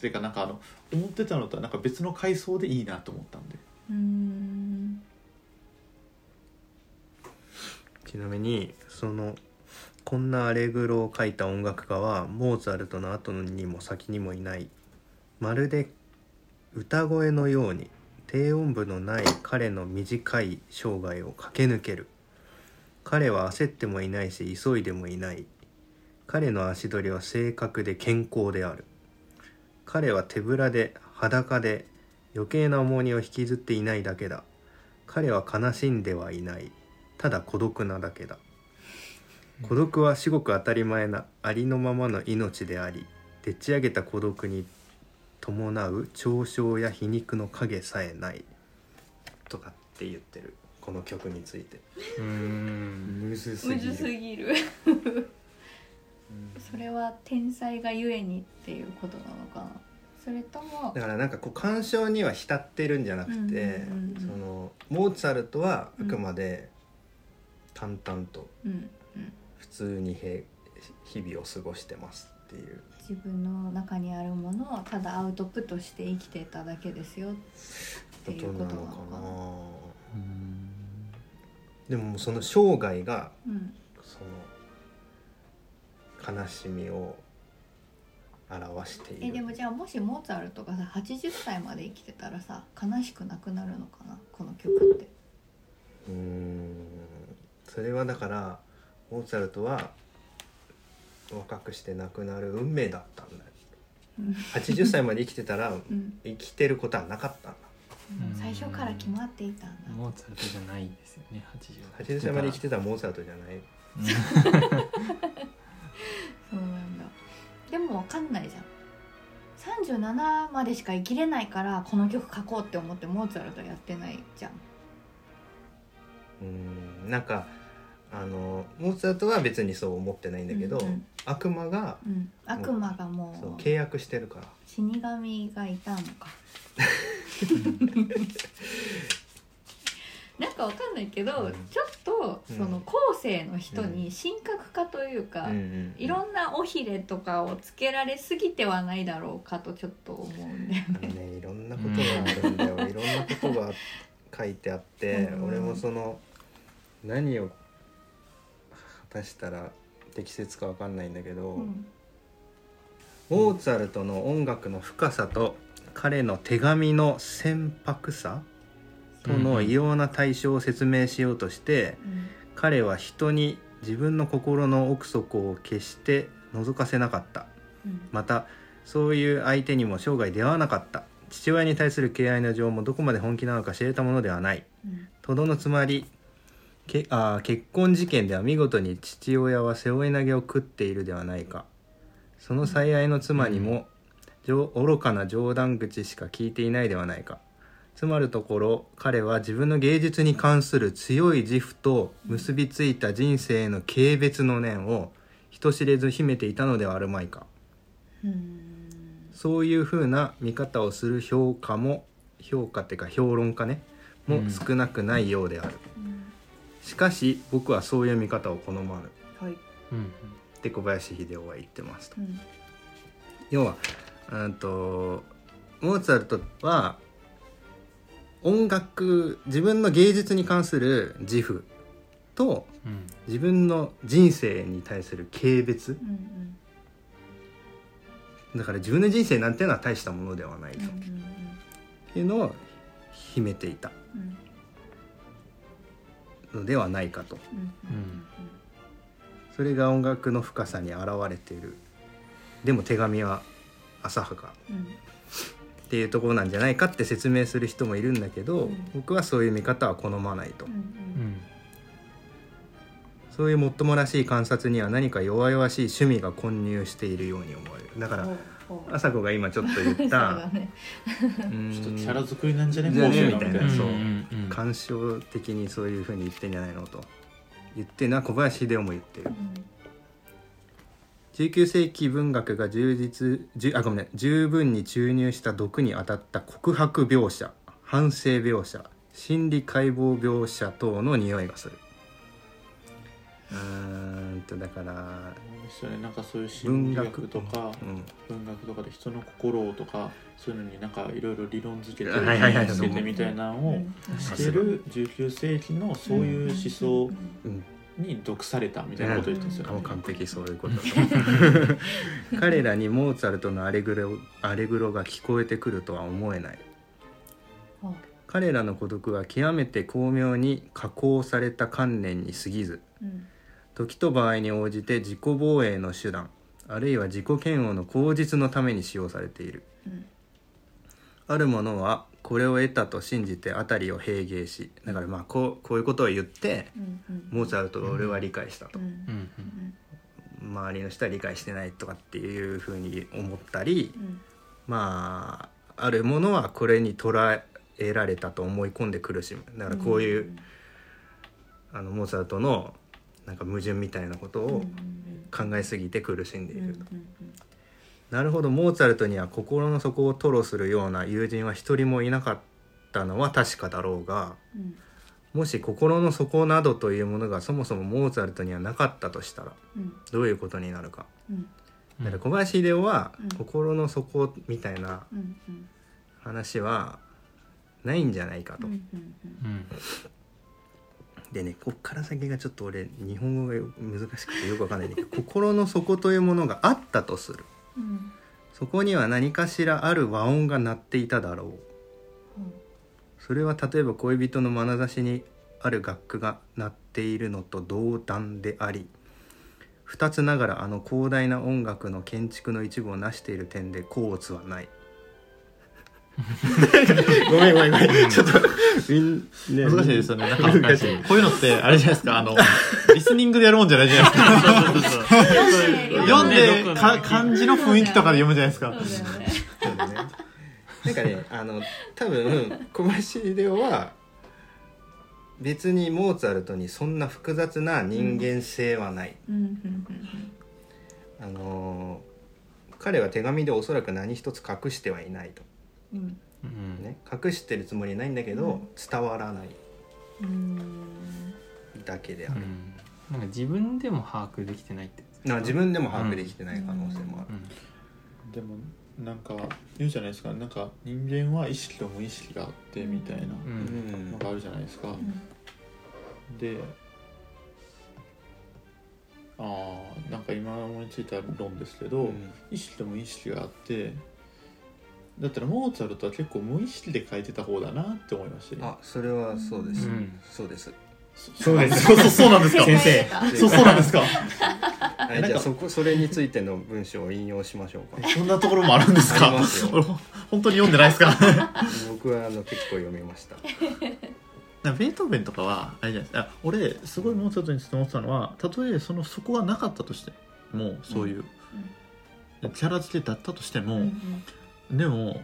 Speaker 2: ていうかなんかあの思ってたのとはなんか別の階層でいいなと思ったんで。
Speaker 3: うん。
Speaker 4: ちなみにそのこんなアレグロを書いた音楽家はモーツァルトの後にも先にもいないまるで歌声のように低音部のない彼の短い生涯を駆け抜ける。彼は焦ってもいないし急いでもいない。彼の足取りは正確で健康である。彼は手ぶらで裸で余計な重荷を引きずっていないだけだ。彼は悲しんではいない。ただ孤独なだけだ。孤独は至極当たり前なありのままの命でありでっち上げた孤独に伴う嘲笑や皮肉の影さえないとかって言ってるこの曲について。
Speaker 1: うーん。
Speaker 4: むず
Speaker 3: むずすぎる。それは天才がゆえにっていうことなのかな。それとも
Speaker 4: だからなんかこう感傷には浸ってるんじゃなくて、
Speaker 3: うんうんうんうん。
Speaker 4: そのモーツァルトはあくまで淡々と
Speaker 3: うんうん。
Speaker 4: 普通にへ日々を過ごしてますっていう
Speaker 3: 自分の中にあるものをただアウトプットして生きてただけですよっていうことなのかな。
Speaker 4: でもその生涯が
Speaker 3: うん。
Speaker 4: その悲しみを表している。
Speaker 3: えでもじゃあもしモーツァルトがさ80歳まで生きてたらさ悲しくなくなるのかなこの曲って。
Speaker 4: うーん。それはだからモーツァルトは若くして亡くなる運命だったんだよ。
Speaker 3: うん。
Speaker 4: 80歳まで生きてたら
Speaker 3: うん。
Speaker 4: 生きてることはなかったんだ。
Speaker 3: うん。最初から決まっていたんだ。
Speaker 1: モーツァルトじゃないですよね80
Speaker 4: 80歳まで生きてたらモーツァルトじゃない。
Speaker 3: そうなんだ。でもわかんないじゃん。37までしか生きれないからこの曲書こうって思ってモーツァルトやってないじゃん。
Speaker 4: うーん。なんかあのモーツァルトは別にそう思ってないんだけど、
Speaker 3: うんうん。
Speaker 4: 悪魔が
Speaker 3: うん。悪魔がも
Speaker 4: そう
Speaker 3: う
Speaker 4: 契約してるから。
Speaker 3: 死神がいたのか。なんかわかんないけど、
Speaker 4: うん。
Speaker 3: ちょっと
Speaker 4: うん。
Speaker 3: その後世の人に神格化というか、
Speaker 4: うんうん
Speaker 3: いろんな尾ひれとかをつけられすぎてはないだろうかとちょっと思うんだよね。
Speaker 4: ねいろんなことがあるんだよ、いろんなことが書いてあって、
Speaker 3: うん。
Speaker 4: 俺もその何を果たしたら適切かわかんないんだけど、
Speaker 3: うん。
Speaker 4: モーツァルトの音楽の深さと彼の手紙の船舶さとの異様な対象を説明しようとして、彼は人に自分の心の奥底を決して覗かせなかった。
Speaker 3: うん。
Speaker 4: またそういう相手にも生涯出会わなかった。父親に対する敬愛の情もどこまで本気なのか知れたものではない。
Speaker 3: うん。
Speaker 4: とどのつまりけあー結婚事件では見事に父親は背負い投げを食っているではないか。その最愛の妻にも、じょ愚かな冗談口しか聞いていないではないか。つまるところ彼は自分の芸術に関する強い自負と結びついた人生への軽蔑の念を人知れず秘めていたのではあるまいか。
Speaker 3: うん。
Speaker 4: そういうふうな見方をする評価も評価っていうか評論家ねも
Speaker 1: うん。
Speaker 4: 少なくないようである、
Speaker 3: うん
Speaker 4: しかし僕はそういう見方を好まぬ。
Speaker 3: はい。
Speaker 1: うん
Speaker 4: って小林秀夫は言ってますと。
Speaker 3: うん。
Speaker 4: 要はうんとモーツァルトは音楽自分の芸術に関する自負と
Speaker 1: うん。
Speaker 4: 自分の人生に対する軽蔑。
Speaker 3: うんうん。
Speaker 4: だから自分の人生なんていうのは大したものではないと。
Speaker 3: うんうん
Speaker 4: いうのを秘めていた。
Speaker 3: うん
Speaker 4: のではないかと。
Speaker 3: うん。うん
Speaker 4: それが音楽の深さに現れている。でも手紙は浅はか。
Speaker 3: うん
Speaker 4: っていうところなんじゃないかって説明する人もいるんだけど、
Speaker 3: うん。
Speaker 4: 僕はそういう見方は好まないと、
Speaker 3: うん
Speaker 1: うん。
Speaker 4: そういうもっともらしい観察には何か弱々しい趣味が混入しているように思える。だから
Speaker 3: ほう。ほう
Speaker 4: 朝子が今ちょっと言っ
Speaker 3: そう
Speaker 4: た
Speaker 3: だね。
Speaker 4: うん。
Speaker 2: ちょっとキャラ作りなんじゃね？
Speaker 4: じゃねみたいな。う
Speaker 1: うんうん
Speaker 4: 感傷的にそういうふうに言ってんじゃないのと。言ってるのは小林秀夫も言ってる。19世紀文学が充実じゅあごめんね。十分に注入した毒に当たった告白描写反省描写心理解剖描写等の匂いがするうーんとだから
Speaker 2: ですよねなんかそういう心理
Speaker 4: 文学
Speaker 2: 学とか
Speaker 4: うん。
Speaker 2: 文学とかで人の心とかそういうのになんかいろいろ理論付けて
Speaker 4: はいはいはい。
Speaker 2: つけてみたいなのを
Speaker 3: うん。
Speaker 2: してる19世紀のそういう思想
Speaker 4: うん。
Speaker 2: に毒されたみたいなことを言ってるんですよ。ね。
Speaker 4: 完璧そういうこと。彼らにモーツァルトのアレグロアレグロが聞こえてくるとは思えない。彼らの孤独は極めて巧妙に加工された観念に過ぎず
Speaker 3: うん
Speaker 4: 時と場合に応じて自己防衛の手段あるいは自己嫌悪の口実のために使用されている。
Speaker 3: うん。
Speaker 4: ある者はこれを得たと信じて辺りを平芸しだからまあこうこういうことを言って
Speaker 3: うんうん。
Speaker 4: モーツァルトを俺は理解したと。
Speaker 3: うん
Speaker 1: うんうん。
Speaker 4: 周りの人は理解してないとかっていうふうに思ったり
Speaker 3: うん。
Speaker 4: まああるものはこれに捉えられたと思い込んで苦しむ。だからこういう、あのモーツァルトのなんか矛盾みたいなことを考えすぎて苦しんでいると、なるほどモーツァルトには心の底を吐露するような友人は一人もいなかったのは確かだろうがもし心の底などというものがそもそもモーツァルトにはなかったとしたらどういうことになるか。だから小林秀夫は
Speaker 3: うん。
Speaker 4: 心の底みたいな話はないんじゃないかと、
Speaker 1: うん
Speaker 4: でねこっから先がちょっと俺日本語が難しくてよくわかんないんだけど 心の底というものがあったとする。そこには何かしらある和音が鳴っていただろう。それは例えば恋人の眼差しにある楽譜が鳴っているのと同段であり二つながらあの広大な音楽の建築の一部を成している点で甲乙はない ごめんごめんごめん。ちょっとみん、ね、
Speaker 2: 難しいですよね。なんか
Speaker 4: 難しい。
Speaker 2: こういうのってあれじゃないですか。あの リスニングでやるもんじゃないじゃないですか。読んでか漢字の雰囲気とかで読むじゃないですか。
Speaker 4: なんかねあの多分小林秀夫は別にモーツァルトにそんな複雑な人間性はない、あの彼は手紙でおそらく何一つ隠してはいないと、
Speaker 3: うん。
Speaker 4: ね、隠してるつもりないんだけど、
Speaker 3: うん。
Speaker 4: 伝わらない。
Speaker 3: うん。
Speaker 4: だけである、
Speaker 1: うん。なんか自分でも把握できてないって
Speaker 4: な自分でも把握できてない可能性もある、
Speaker 1: うん。
Speaker 2: でもなんか言うじゃないですか。なんか人間は意識と無意識があってみたいな
Speaker 1: うん。
Speaker 2: のがあるじゃないですか。でああなんか今思いついた論ですけど、
Speaker 4: うん。
Speaker 2: 意識と無意識があってだったらモーツァルトは結構無意識で書いてた方だなって思いましたね
Speaker 4: あそれはそうです、
Speaker 1: うん。
Speaker 4: そうです。
Speaker 2: そうですそうそうそうなんですか？
Speaker 1: 先生。
Speaker 2: そうそうなんですか？
Speaker 4: はい、じゃあそこそれについての文章を引用しましょうか。
Speaker 2: そんなところもあるんですか？
Speaker 4: ありますよ
Speaker 2: 俺本当に読んでないですか？
Speaker 4: 僕はあの結構読みました。
Speaker 2: なんかベートーベンとかはあれじゃないですか？あ俺すごいモーツァルトについて思ってたのはたとえそのそこがなかったとしてもそういう、キャラ付けだったとしても、
Speaker 3: うん
Speaker 2: でも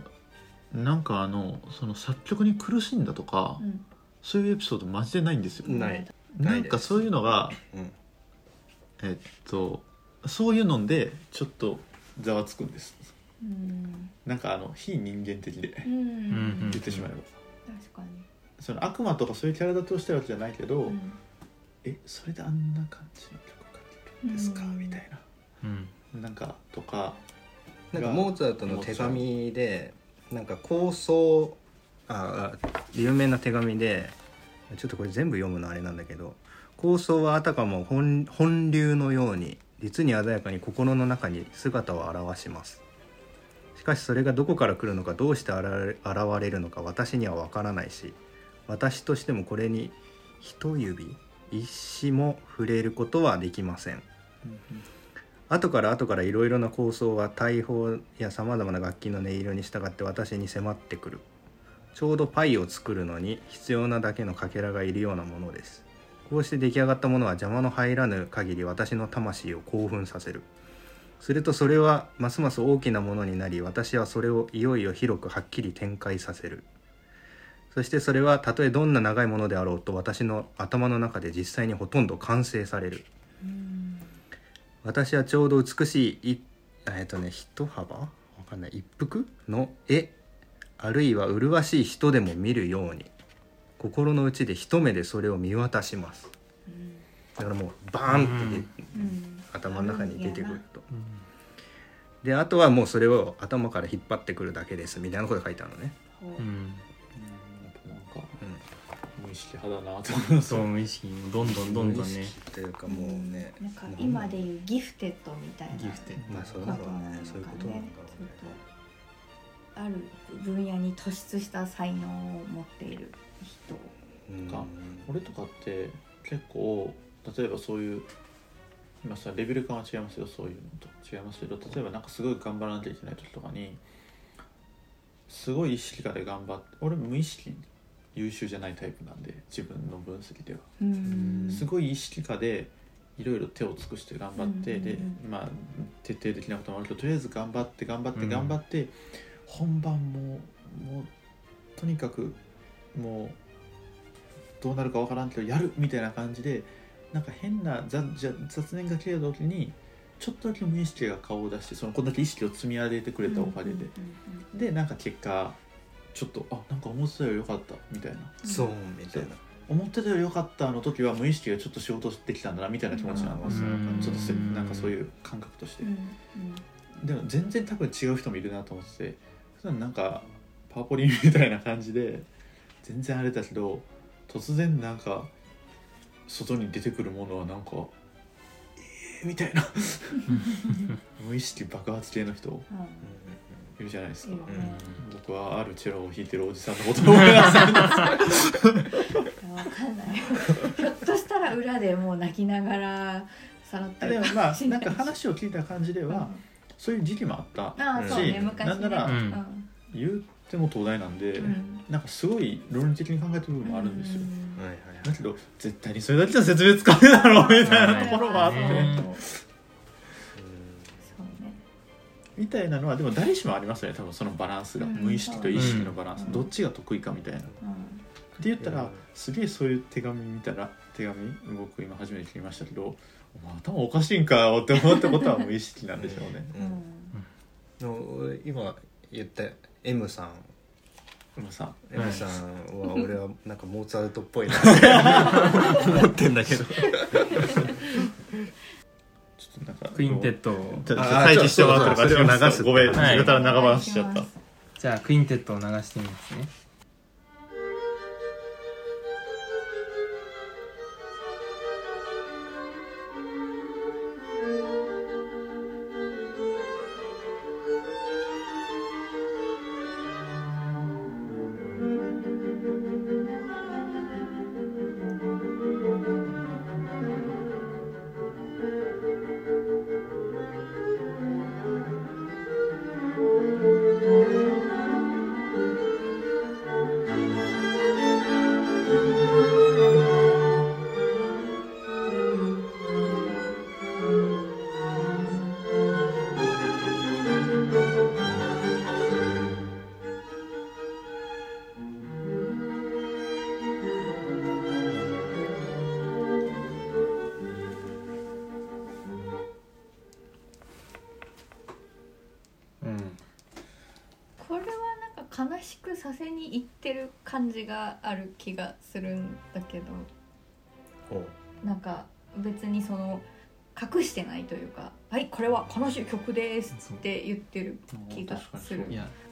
Speaker 2: なんかあのその作曲に苦しんだとか、
Speaker 3: うん。
Speaker 2: そういうエピソードマジでないんですよ、
Speaker 4: ない。
Speaker 2: なんかそういうのが
Speaker 4: うん。
Speaker 2: えっとそういうのでちょっとざわつくんです。
Speaker 3: うん。
Speaker 2: なんかあの非人間的で言ってしまえば、
Speaker 3: 確かに。
Speaker 2: その悪魔とかそういうキャラだとしてるわけじゃないけど、
Speaker 3: うん。
Speaker 2: えそれであんな感じの曲が出るんですか、
Speaker 3: うん。
Speaker 2: みたいな。
Speaker 1: うん。
Speaker 2: なんかとか
Speaker 4: なんかモーツァルトの手紙でなんか構想ああ有名な手紙でちょっとこれ全部読むのあれなんだけど構想はあたかも本本流のように実に鮮やかに心の中に姿を現します。しかしそれがどこから来るのかどうして現れ現れるのか私には分からないし私としてもこれに一指一指も触れることはできません後から後からいろいろな構想は大砲やさまざまな楽器の音色に従って私に迫ってくる。ちょうどパイを作るのに必要なだけのかけらがいるようなものです。こうして出来上がったものは邪魔の入らぬ限り私の魂を興奮させる。するとそれはますます大きなものになり私はそれをいよいよ広くはっきり展開させる。そしてそれはたとえどんな長いものであろうと私の頭の中で実際にほとんど完成される。
Speaker 3: うん
Speaker 4: 私はちょうど美しいいえっとね一幅？わかんない。一幅の絵あるいは麗しい人でも見るように。心の内で一目でそれを見渡します。だからもうバーンってで、
Speaker 3: うん。
Speaker 4: 頭の中に出てくると。であとはもうそれを頭から引っ張ってくるだけですみたいなことが書いてあるのね、
Speaker 3: う
Speaker 1: ん
Speaker 2: 識派。だなと思います
Speaker 1: そう無意識にどんどんどんどんね。
Speaker 4: というかもうね。
Speaker 3: なんか今でいうギフテッドみたいな
Speaker 1: ギフテッ
Speaker 4: まあそうだろうねそういうことなのか
Speaker 3: ちょっとある分野に突出した才能を持っている人。
Speaker 4: うん。
Speaker 2: か俺とかって結構例えばそういう今さレベル感は違いますよそういうのと。違いますけど例えばなんかすごい頑張らなきゃいけない時とかにすごい意識化で頑張って俺無意識優秀じゃないタイプなんで自分の分析では、
Speaker 3: うん。
Speaker 2: すごい意識化でいろいろ手を尽くして頑張って、でまあ徹底的なこともあるけどとりあえず頑張って頑張って
Speaker 1: うん。
Speaker 2: 頑張って、本番ももうとにかくもうどうなるかわからんけどやるみたいな感じでなんか変な雑雑雑念が切れた時にちょっとだけ無意識が顔を出してそのこんだけ意識を積み上げてくれたおかげで、でなんか結果ちょっとあなんか思ってたより良かったみたいな。
Speaker 4: そうみたいな。
Speaker 2: 思ってたより良かったの時は無意識がちょっと仕事できたんだなみたいな気持ちなんです。よ
Speaker 1: うん。
Speaker 2: ちょっとせなんかそういう感覚として。
Speaker 3: うんうん。
Speaker 2: でも全然多分違う人もいるなと思ってて普段なんかパーポリンみたいな感じで全然あれだけど突然なんか外に出てくるものはなんかえー、みたいな。無意識爆発系の人。
Speaker 3: うん
Speaker 2: いるじゃないですか、
Speaker 3: いるね
Speaker 2: 僕はあるチェロを弾いてるおじさんのことを思い出すんです
Speaker 3: いやわかんないひょっとしたら裏でもう泣きながらさらって
Speaker 2: で
Speaker 3: る
Speaker 2: もまあなんか話を聞いた感じでは、
Speaker 3: うん。
Speaker 2: そういう時期もあったし
Speaker 3: 昔ね。
Speaker 2: なんなら
Speaker 3: うん。
Speaker 2: 言っても東大なんで、
Speaker 3: うん。
Speaker 2: なんかすごい論理的に考えてる部分もあるんですよ、だけど絶対にそれだけじゃ説明つかめだろうみたいなところがあって、みたいなのはでも誰しもありますよね。多分そのバランスが、
Speaker 3: うん。
Speaker 2: 無意識と意識のバランス、
Speaker 3: うん。
Speaker 2: どっちが得意かみたいな、って
Speaker 3: うん
Speaker 2: 言ったら、
Speaker 4: うん
Speaker 2: すげえそういう手紙見たら手紙僕今初めて聞きましたけどお前頭おかしいんかよって思ったことは無意識なんでしょうね。
Speaker 4: うん。の今言った M さん。
Speaker 2: 今さ
Speaker 4: M さんは俺はなんかモーツァルトっぽいな。って思ってんだけど
Speaker 1: クインテットを
Speaker 2: ちょっと
Speaker 4: あー
Speaker 2: 配置してもらったら
Speaker 4: 流す
Speaker 2: ごめん、
Speaker 1: はい
Speaker 2: 長話しちゃった、
Speaker 1: じゃあクインテットを流してみますね「
Speaker 3: 悲しくさせにいってる感じがある気がするんだけどなんか別にその隠してないというか「はいこれは悲しい曲です」って言ってる気がする。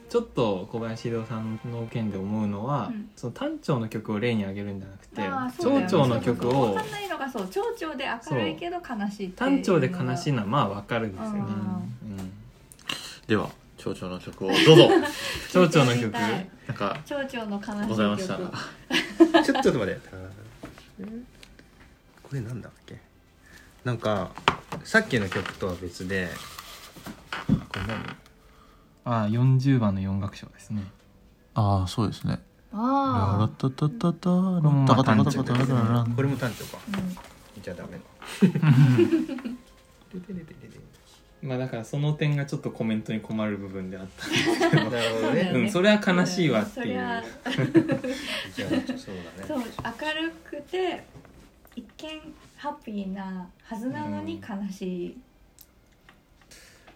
Speaker 1: ちょっと小林秀夫さんの件で思うのは、
Speaker 3: うん。
Speaker 1: その単調の曲を例に挙げるんじゃなくて
Speaker 3: ね。
Speaker 1: 長調の曲を
Speaker 3: 分かんないのがそう長調で明るいけど悲しいっていう
Speaker 1: 単調で悲しい
Speaker 3: い
Speaker 1: のはまあわかるんですよね、
Speaker 3: あ
Speaker 1: うん、
Speaker 2: では蝶々の曲をどうぞ。
Speaker 1: 長調の曲？
Speaker 2: なんか
Speaker 3: 長調の悲しい曲。
Speaker 2: ございました。ら
Speaker 4: ちょっと待って。これなんだっけ？なんかさっきの曲とは別でこれ何？
Speaker 1: ああ40番の4楽章ですね。
Speaker 2: ああそうですね。
Speaker 3: あ
Speaker 2: タタタタ
Speaker 1: も
Speaker 2: ラ
Speaker 1: まあ
Speaker 2: タカタカタカタラララ
Speaker 4: これも単調か
Speaker 3: あ、うん
Speaker 4: じゃあダメだ
Speaker 1: まあだからその点がちょっとコメントに困る部分であった。
Speaker 4: なるほどね。
Speaker 3: そうだよね
Speaker 1: うんそれは悲しいわっていう。
Speaker 3: そりゃ
Speaker 4: じゃあそうだ
Speaker 3: そう
Speaker 4: ね
Speaker 3: 明るくて一見ハッピーなはずなのに悲しい、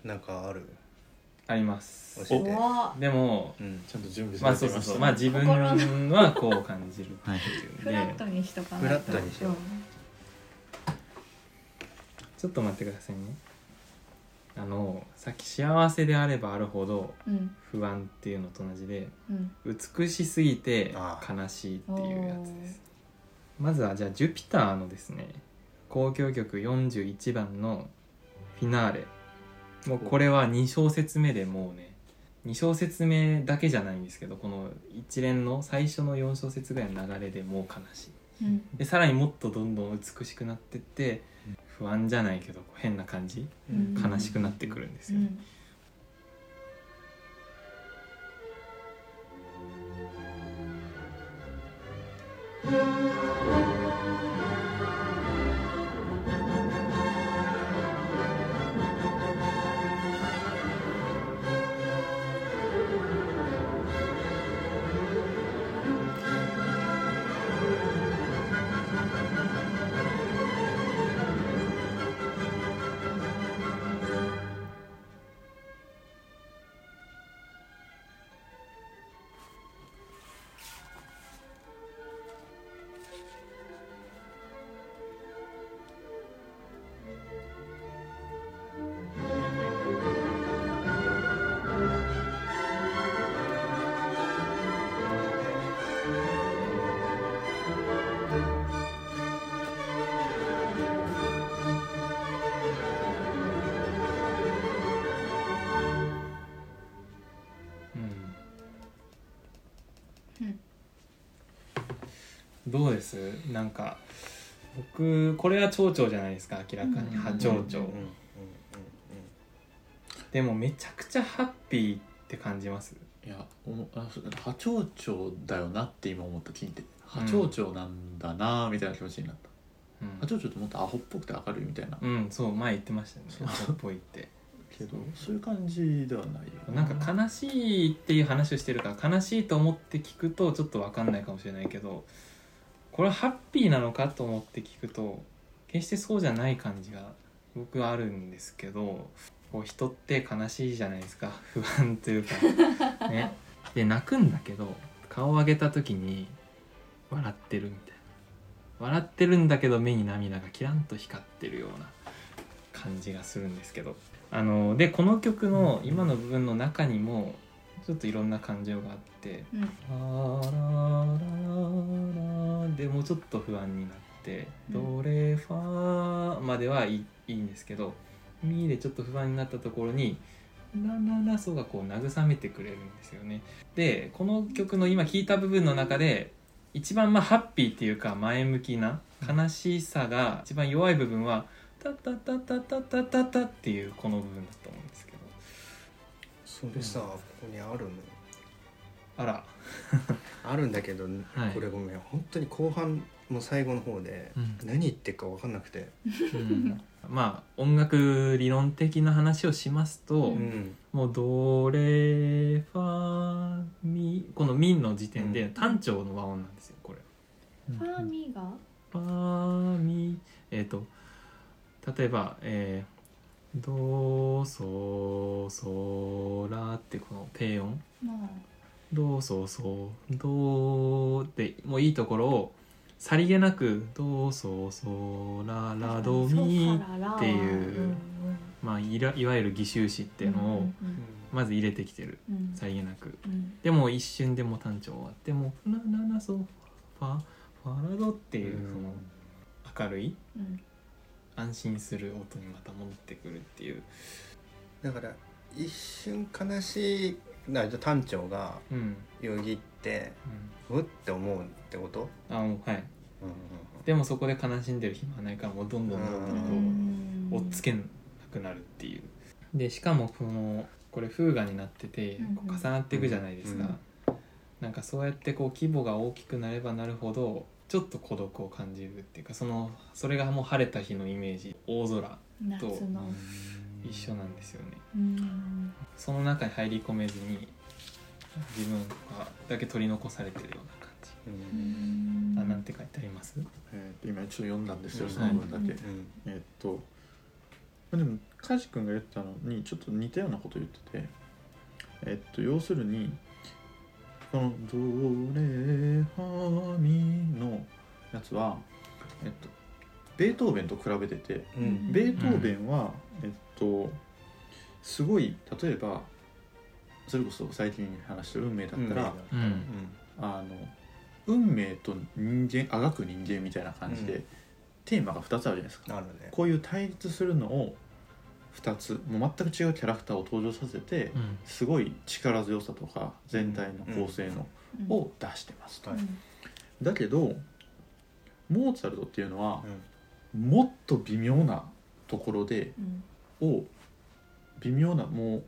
Speaker 4: なんかある？
Speaker 1: あります。
Speaker 4: 教えて。
Speaker 3: うわ
Speaker 1: でも
Speaker 4: うん。
Speaker 2: ちゃんと準備
Speaker 1: まあ
Speaker 2: されていうました
Speaker 1: そうそそう。まあ自分はこう感じるっていう
Speaker 3: フラッ
Speaker 1: んで
Speaker 3: トにしとかない
Speaker 4: フラットにしよう。
Speaker 1: ちょっと待ってくださいねあのさっき幸せであればあるほど
Speaker 3: うん。
Speaker 1: 不安っていうのと同じで
Speaker 3: うん。
Speaker 1: 美しすぎて
Speaker 4: あ
Speaker 1: 悲しいっていうやつです。まずはじゃあジュピターのですね交響曲41番のフィナーレ。もうこれは2小節目でもうね2小節目だけじゃないんですけどこの一連の最初の4小節ぐらいの流れでもう悲しい。
Speaker 3: うん。
Speaker 1: でさらにもっとどんどん美しくなってって不安じゃないけど変な感じ
Speaker 3: うん。
Speaker 1: 悲しくなってくるんですよ、
Speaker 3: うんうん
Speaker 1: です。なんか僕これは蝶々じゃないですか明らかに。
Speaker 3: うん
Speaker 1: 波長々、
Speaker 4: うんうん
Speaker 1: でもめちゃくちゃハッピーって感じます。
Speaker 2: いやおもあそう波長長だよなって今思った聞いて波長長なんだなみたいな気持ちになった、波長長ってもっとアホっぽくて明るいみたいな。
Speaker 1: うん、うん、そう前言ってましたね。
Speaker 2: そう。
Speaker 1: アホっぽいって。
Speaker 2: けどそういう感じではないよ
Speaker 1: な。んか悲しいっていう話をしてるから悲しいと思って聞くとちょっと分かんないかもしれないけどこれはハッピーなのかと思って聞くと決してそうじゃない感じが僕はあるんですけどこう人って悲しいじゃないですか。不安というか。ね。で泣くんだけど顔を上げた時に笑ってるみたいな。笑ってるんだけど目に涙がキランと光ってるような感じがするんですけど。あのでこの曲の今の部分の中にもちょっといろんな感情があって
Speaker 3: うん「
Speaker 1: あららら」でもうちょっと不安になって「
Speaker 3: うん。
Speaker 1: ドレファ」まではいいいいんですけど「ミ」でちょっと不安になったところに「ラララソ」がこう慰めてくれるんですよね。でこの曲の今聴いた部分の中で一番まあハッピーっていうか前向きな悲しさが一番弱い部分は「タタタタタタタタ」っていうこの部分だと思うんですけど
Speaker 4: それさここにあるの
Speaker 1: あら。
Speaker 4: あるんだけど、
Speaker 1: はい。
Speaker 4: これごめん。本当に後半も最後の方で、
Speaker 1: うん。
Speaker 4: 何言ってるか分かんなくて、
Speaker 1: うん。まあ音楽理論的な話をしますと、
Speaker 3: う
Speaker 4: うん。
Speaker 1: もうドレファミこのミの時点で
Speaker 4: うん。
Speaker 1: 単調の和音なんですよこれ。
Speaker 3: ファーミーが？
Speaker 1: ファミえっ、と例えば、えー、ドソソラってこの低音。
Speaker 3: まあ
Speaker 1: ドソソドってもういいところをさりげなくドソソララドミっていうまあ、いらいわゆる義手詞っていうのをまず入れてきてる。
Speaker 3: うん
Speaker 1: さりげなく。
Speaker 3: うん。
Speaker 1: でも一瞬でも単調終わってもフラナナソファファラドっていう
Speaker 4: うん。
Speaker 1: その明るい
Speaker 3: うん
Speaker 1: 安心する音にまた戻ってくるっていう、
Speaker 4: だから一瞬悲しいな単調が
Speaker 1: うん。
Speaker 4: よぎってうって思うってこと、
Speaker 1: うん、あもうはい。でもそこで悲しんでる暇はないからもうどんどんどんどん追っつけなくなるっていう。でしかもこのこれ風雅になってて重なっていくじゃないですか、なんかそうやってこう規模が大きくなればなるほどちょっと孤独を感じるっていうかそのそれがもう晴れた日のイメージ。大空
Speaker 3: 夏の。
Speaker 1: 一緒なんですよね。
Speaker 3: うん。
Speaker 1: その中に入り込めずに自分がだけ取り残されてるような感じ。
Speaker 3: うん。
Speaker 1: あなんて書いてあります？
Speaker 2: えーと今ちょっと読んだんですよ、
Speaker 4: うん
Speaker 2: その分だけ、
Speaker 3: うん。
Speaker 2: えーっとまあでも梶君が言ったのにちょっと似たようなこと言っててえーっと要するにこの「ドレファミ」のやつはえっとベートーベンと比べてて
Speaker 4: うん。
Speaker 2: ベートーベンは、えっとすごい例えばそれこそ最近話した運命だったら、
Speaker 1: うん。
Speaker 2: あの運命と人間あがく人間みたいな感じで、
Speaker 4: うん。
Speaker 2: テーマが2つあるじゃないですか。
Speaker 4: ね。
Speaker 2: こういう対立するのを2つもう全く違うキャラクターを登場させて、
Speaker 1: うん。
Speaker 2: すごい力強さとか全体の構成の、を出してます。と、
Speaker 4: はい
Speaker 2: だけどモーツァルトっていうのは
Speaker 4: うん。
Speaker 2: もっと微妙なところで
Speaker 3: うん。
Speaker 2: を微妙なもう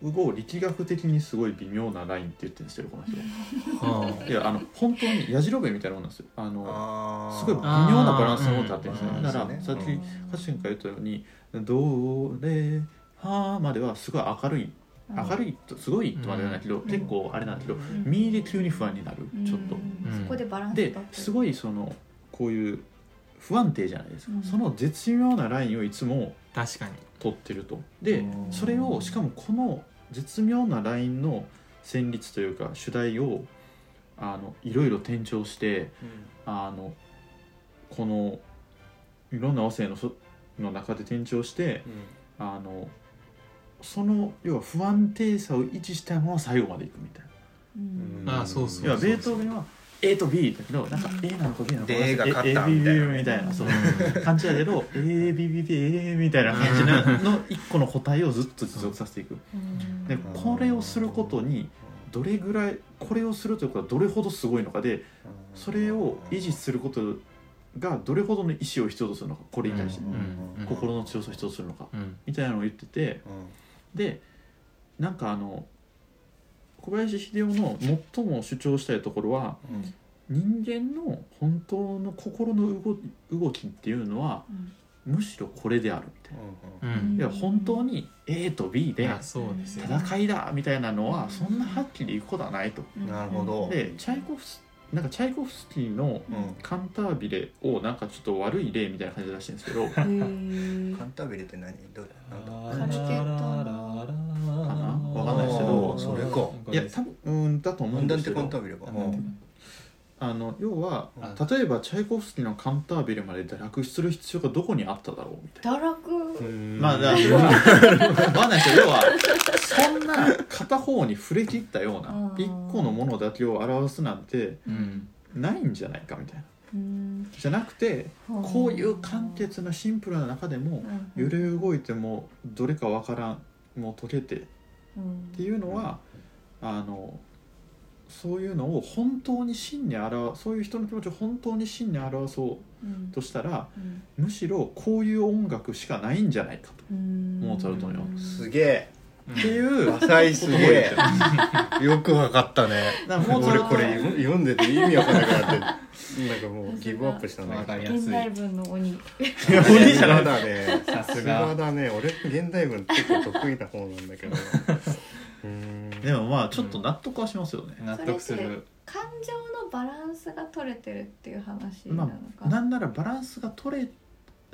Speaker 2: うご力学的にすごい微妙なラインって言ってるんですよこの人。
Speaker 1: はい
Speaker 2: やあの本当にやじろべえみたいなもんなんですよ。あのすごい微妙なバランスの音あってるんですよ
Speaker 4: あー
Speaker 2: だからさっき
Speaker 3: うん
Speaker 2: 歌詞が言ったように「ドレファ」まではすごい明るい明るいとすごいとまではないけど、
Speaker 3: ん。
Speaker 2: 結構あれなんだけど、
Speaker 3: うん。
Speaker 2: ミで急に不安になる
Speaker 3: うん。
Speaker 2: ちょっと、
Speaker 3: うん。そこでバランス
Speaker 2: ですごいそのこういう不安定じゃないですか、
Speaker 3: うん。
Speaker 2: その絶妙なラインをいつも
Speaker 1: 確かに。
Speaker 2: 取ってると。で
Speaker 4: うん。
Speaker 2: それをしかもこの絶妙なラインの旋律というか主題をあのいろいろ転調してあのこのいろんな和声のその中で転調してあのその要は不安定さを維持したまま最後までいくみたい
Speaker 3: うん。
Speaker 4: うん。
Speaker 1: あそうそう
Speaker 2: な要はベートーベンは A と B だけどなんか A なのか B なのか
Speaker 4: で A が勝ったみたいな。
Speaker 2: ABB みたいなそう。感じだけど ABBA みたいな感じのの一個の答えをずっと持続させていく。
Speaker 3: うん
Speaker 2: でこれをすることにどれぐらいこれをするということはどれほどすごいのかでそれを維持することがどれほどの意志を必要とするのかこれに対して
Speaker 1: うん
Speaker 2: 心の強さを必要とするのか
Speaker 1: うん。
Speaker 2: みたいなのを言っててでなんかあの小林秀夫の最も主張したいところは人間の本当の心の動動きっていうのは
Speaker 3: うん
Speaker 2: むしろこれであるみたいな。
Speaker 1: うん
Speaker 2: いや本当に A と B で
Speaker 1: いやそうですよ
Speaker 2: 戦いだみたいなのはそんなはっきりいくことはないと。
Speaker 3: うん。
Speaker 4: なるほど。
Speaker 2: でチャイコフスなんかチャイコフスキーの
Speaker 4: うん。
Speaker 2: カンタービレをなんかちょっと悪い例みたいな感じで出してるんですけど
Speaker 4: カンタービレって何？どうなんだ？
Speaker 3: カルテット
Speaker 2: なわかんないですけど
Speaker 4: それか。
Speaker 2: いや多分うんだと思うんですけ
Speaker 4: アンダンテカンタ
Speaker 2: ど
Speaker 4: ービレか
Speaker 1: うん
Speaker 2: あの要は
Speaker 1: あ
Speaker 2: 例えばチャイコフスキーのカンタービレまで堕落する必要がどこにあっただろうみたいな。
Speaker 3: 堕落？
Speaker 2: まあだから要はわかんないですけど要はそんな片方に触れ切ったような
Speaker 3: うん。
Speaker 2: 一個のものだけを表すなんて
Speaker 1: うん。
Speaker 2: ないんじゃないかみたいな。
Speaker 3: うん。
Speaker 2: じゃなくてこういう簡潔なシンプルな中でも揺れ動いてもどれかわからんもう解けてっ
Speaker 3: って
Speaker 2: いうのはあのそういうのを本当に真に表そういう人の気持ちを本当に真に表そうとしたらむしろこういう音楽しかないんじゃないかとモーツァルトには
Speaker 4: すげえ。
Speaker 2: っていう
Speaker 4: 浅いすげえよくわかったね。俺これ読読んでて意味わからなくなって なんかもうギブアップしたね
Speaker 3: 現代文の鬼
Speaker 4: 鬼じゃないだね。
Speaker 1: さす
Speaker 4: が。
Speaker 1: が
Speaker 4: だね。俺現代文結構得意な方なんだけど。うん
Speaker 2: でもまあちょっと納得はしますよね、
Speaker 1: 納得する。
Speaker 3: 感情のバランスが取れてるっていう話な
Speaker 2: ま
Speaker 3: のか
Speaker 2: あなんならバランスが取れ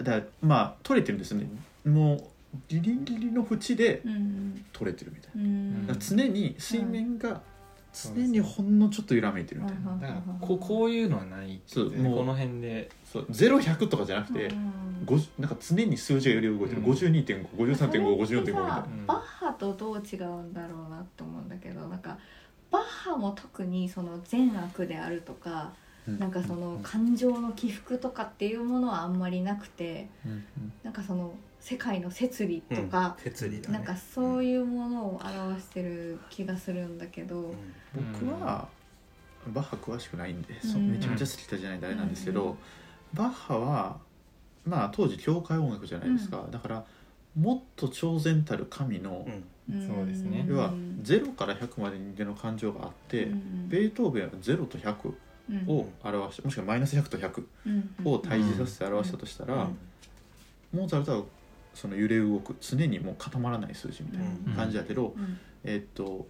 Speaker 2: だまあ取れてるんですよね。もうギリギリの縁で
Speaker 3: うん。
Speaker 2: 取れてるみたいな。
Speaker 3: うん。
Speaker 2: だから常に水面が常にほんのちょっと揺らめいてるみたいな、
Speaker 3: うん
Speaker 1: だからこうこういうのはないって
Speaker 2: そうもう
Speaker 1: この辺で。
Speaker 2: そう0100とかじゃなくて、
Speaker 3: うん
Speaker 2: 50なんか常に数字が揺れ動いてる、
Speaker 1: うん。
Speaker 2: 52.553.554.5
Speaker 3: それって
Speaker 2: みたい
Speaker 3: さ
Speaker 2: な。
Speaker 1: うん。
Speaker 3: バッハとどう違うんだろうなって思うんだけどなんかバッハも特にその善悪であるとか、
Speaker 2: うん。
Speaker 3: なんかその感情の起伏とかっていうものはあんまりなくて
Speaker 2: うん。うん
Speaker 3: なんかその世界の摂理とか、
Speaker 4: 哲理だね。
Speaker 3: なんかそういうものを表してる気がするんだけど、
Speaker 4: うん。
Speaker 2: 僕はバッハ詳しくないんで、そ
Speaker 3: うん。
Speaker 2: めちゃめちゃ好きだじゃないとあれなんですけど、
Speaker 3: うん。
Speaker 2: バッハはまあ当時教会音楽じゃないですか、だからもっと超然たる神の、
Speaker 4: うん。
Speaker 3: ん。
Speaker 1: そうですね。
Speaker 2: 要は0から100まで人間の感情があって、
Speaker 3: うん。
Speaker 2: ベートーベンは0と100
Speaker 3: うん。
Speaker 2: を表してもしくはマイナス100と100
Speaker 3: うん。
Speaker 2: を対峙させて表したとしたら、
Speaker 4: うん。
Speaker 2: モーツァルトはその揺れ動く常にもう固まらない数字みたいな感じだけど、
Speaker 3: うん
Speaker 2: えっと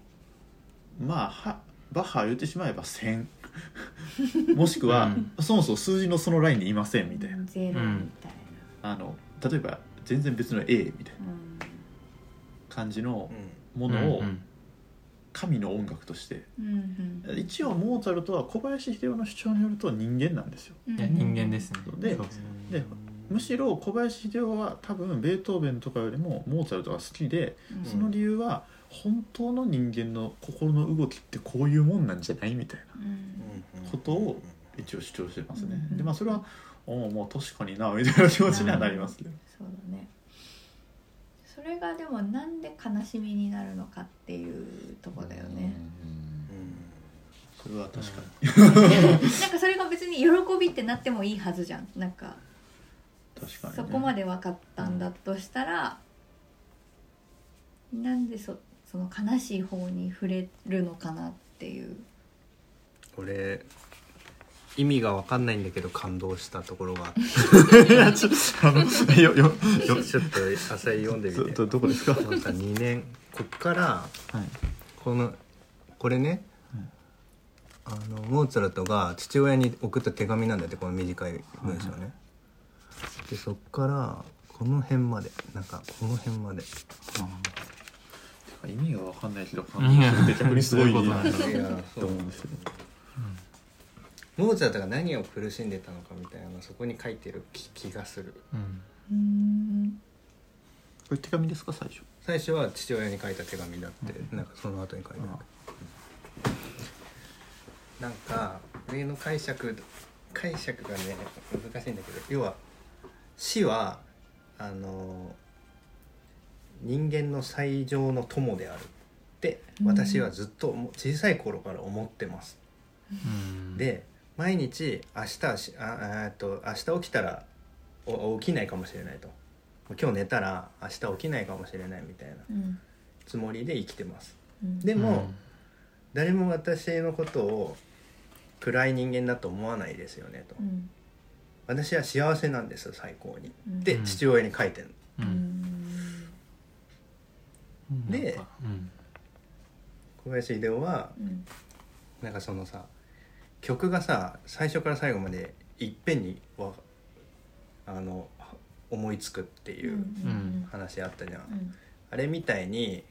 Speaker 2: まあはバッハは言ってしまえば1000 もしくは、そもそも数字のそのラインにいませんみたいな、
Speaker 3: ゼロみたい
Speaker 2: あの例えば全然別の A みたいな。
Speaker 3: な、
Speaker 2: 感じの
Speaker 4: うん
Speaker 2: ものを
Speaker 1: うん。
Speaker 2: 神の音楽として、
Speaker 3: うんうん。
Speaker 2: 一応モーツァルトは小林秀夫の主張によると人間なんですよ。
Speaker 3: うん
Speaker 1: いや人間ですね。
Speaker 2: で
Speaker 1: そう
Speaker 2: でむしろ小林秀夫は多分ベートーベンとかよりもモーツァルトが好きで
Speaker 3: うん。
Speaker 2: その理由は本当の人間の心の動きってこういうもんなんじゃないみたいな
Speaker 3: うん。
Speaker 2: ことを一応主張してますね、
Speaker 3: うん
Speaker 2: でまあそれはおおもう確かになみたいな気持ちにはなりますね、
Speaker 3: そうだね。それがでもなんで悲しみになるのかっていうとこだよね。
Speaker 2: それは確かに、
Speaker 3: なんかそれが別に喜びってなってもいいはずじゃん。なんか
Speaker 2: 確かに、ね、
Speaker 3: そこまで分かったんだとしたら、なんでそその悲しい方に触れるのかなっていう。
Speaker 4: 俺意味が分かんないんだけど感動したところがあって。
Speaker 2: ちょ
Speaker 4: っと浅井読んでみて。
Speaker 2: どどこですか？
Speaker 4: なんか2年こっから
Speaker 2: はい。
Speaker 4: このこれね、あのモーツァルトが父親に送った手紙なんだってこの短い文章ね、でそっからこの辺までなんかこの辺まで
Speaker 2: 意味が分かんないけど感動するって逆にすごい
Speaker 1: いうことなんだろう。
Speaker 4: いや
Speaker 2: と思うんですけど
Speaker 4: モーツァルトが何を苦しんでたのかみたいなのそこに書いてる気気がする。
Speaker 1: うん。
Speaker 3: うん。
Speaker 2: これ手紙ですか最初？
Speaker 4: 最初は父親に書いた手紙だって、なんかその後に書いてある、なんか上の解釈解釈がね難しいんだけど要は死はあの人間の最上の友であるって私はずっと小さい頃から思ってます、
Speaker 1: うん。
Speaker 4: で毎日明日ああえっと明日起きたらお起きないかもしれないと。今日寝たら明日起きないかもしれないみたいな
Speaker 3: うん。
Speaker 4: つもりで生きてます。
Speaker 3: うん。
Speaker 4: でも、誰も私のことを暗い人間だと思わないですよねと、
Speaker 3: うん。
Speaker 4: 私は幸せなんです最高に、
Speaker 3: うん
Speaker 4: で
Speaker 1: うん。
Speaker 4: 父親に書いてる
Speaker 1: う
Speaker 3: うん。ん
Speaker 4: で小林秀夫は
Speaker 3: うん
Speaker 4: なんかそのさ曲がさ最初から最後までいっぺんにわあの思いつくっていう
Speaker 3: うん
Speaker 4: 話あったじゃん、
Speaker 3: うん。
Speaker 4: あれみたいに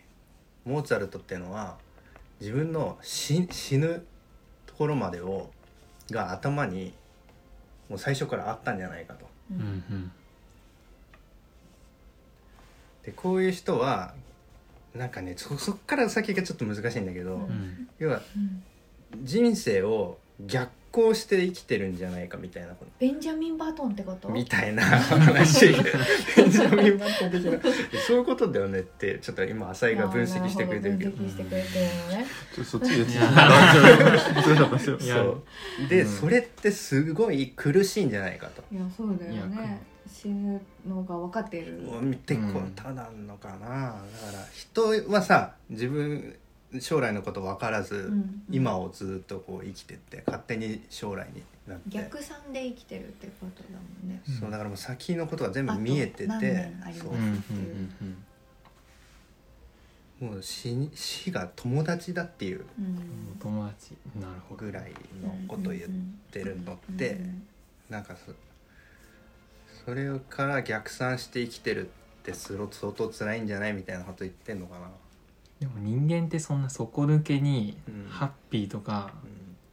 Speaker 4: モーツァルトってのは自分の死死ぬところまでをが頭にもう最初からあったんじゃないかと。
Speaker 3: う
Speaker 1: うんん。
Speaker 4: でこういう人はなんかねそそっから先がちょっと難しいんだけど、
Speaker 3: う
Speaker 1: うん。ん
Speaker 4: 要は
Speaker 3: うん。
Speaker 4: 人生を逆行して生きてるんじゃないかみたいなこと。
Speaker 3: ベンジャミン・バトンってこと？
Speaker 4: みたいな 話。ベンジャミン・バトン的な。そういうことだよねってちょっと今浅井が分析してくれてるけど。
Speaker 3: 分析してくれてるのね
Speaker 2: ちょっとそっちで
Speaker 4: そう。で、
Speaker 2: うん。
Speaker 4: それってすごい苦しいんじゃないかと。
Speaker 3: いやそうだよね死ぬのが分かってる。
Speaker 4: 見てこうただのかな、だから人はさ自分将来のこと分からず、
Speaker 3: うん
Speaker 4: 今をずっとこう生きてって勝手に将来になって。
Speaker 3: 逆算で生きてるってことだもんね。
Speaker 4: そうだからもう先のことが全部見えててそう
Speaker 1: うんう。んう。ん
Speaker 4: もう死に死が友達だっていう
Speaker 3: うん。
Speaker 1: うん友達。なるほど。
Speaker 4: ぐらいのことを言ってるのってなんかそそれから逆算して生きてるってすご相当辛いんじゃないみたいなこと言ってんのかな。
Speaker 1: でも人間ってそんな底抜けに
Speaker 4: うん。
Speaker 1: ハッピーとか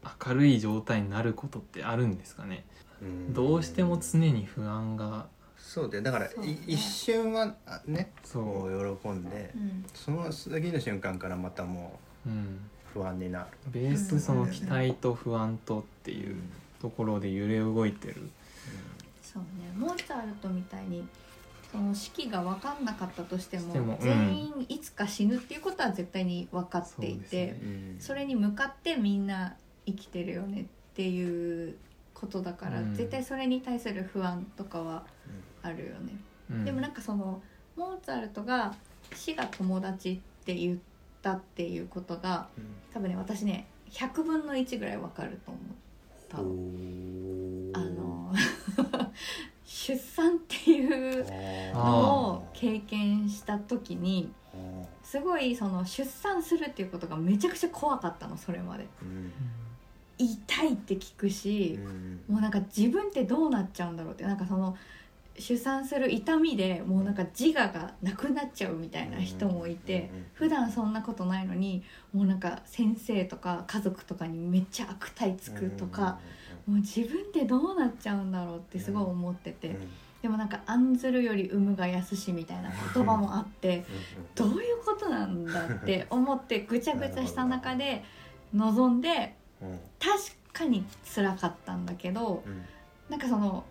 Speaker 4: う
Speaker 1: 明るい状態になることってあるんですかね。
Speaker 4: ん。
Speaker 1: どうしても常に不安が
Speaker 4: そうでだから
Speaker 3: ね。
Speaker 4: い一瞬はあね
Speaker 1: そう。
Speaker 4: 喜んで
Speaker 3: うん。
Speaker 4: その次の瞬間からまたも
Speaker 1: うん。
Speaker 4: う不安になる。
Speaker 1: ベースその期待と不安とっていうところで揺れ動いてる
Speaker 3: そうねモーツァルトみたいにその式が分かんなかったとしても
Speaker 1: うん。
Speaker 3: 全員いつか死ぬっていうことは絶対に分かっていて
Speaker 1: ね。
Speaker 3: そ,、れに向かってみんな生きてるよねっていうことだから、
Speaker 1: うん。
Speaker 3: 絶対それに対する不安とかはあるよね、
Speaker 1: うん。
Speaker 3: でもなんかそのモーツァルトが死が友達って言ったっていうことが多分ね私ね100分の1ぐらい分かると思った出産っていうのを経験した時にすごいその出産するっていうことがめちゃくちゃ怖かったのそれまで。痛いって聞くし、もうなんか自分ってどうなっちゃうんだろうって。なんかその出産する痛みでもうなんか自我がなくなっちゃうみたいな人もいて普段そんなことないのにもうなんか先生とか家族とかにめっちゃ悪態つくとかもう自分ってどうなっちゃうんだろうってすごい思ってて。でもなんか案ずるより産むが安しみたいな言葉もあってどういうことなんだって思ってぐちゃぐちゃした中で臨んで確かに辛かったんだけどなんかその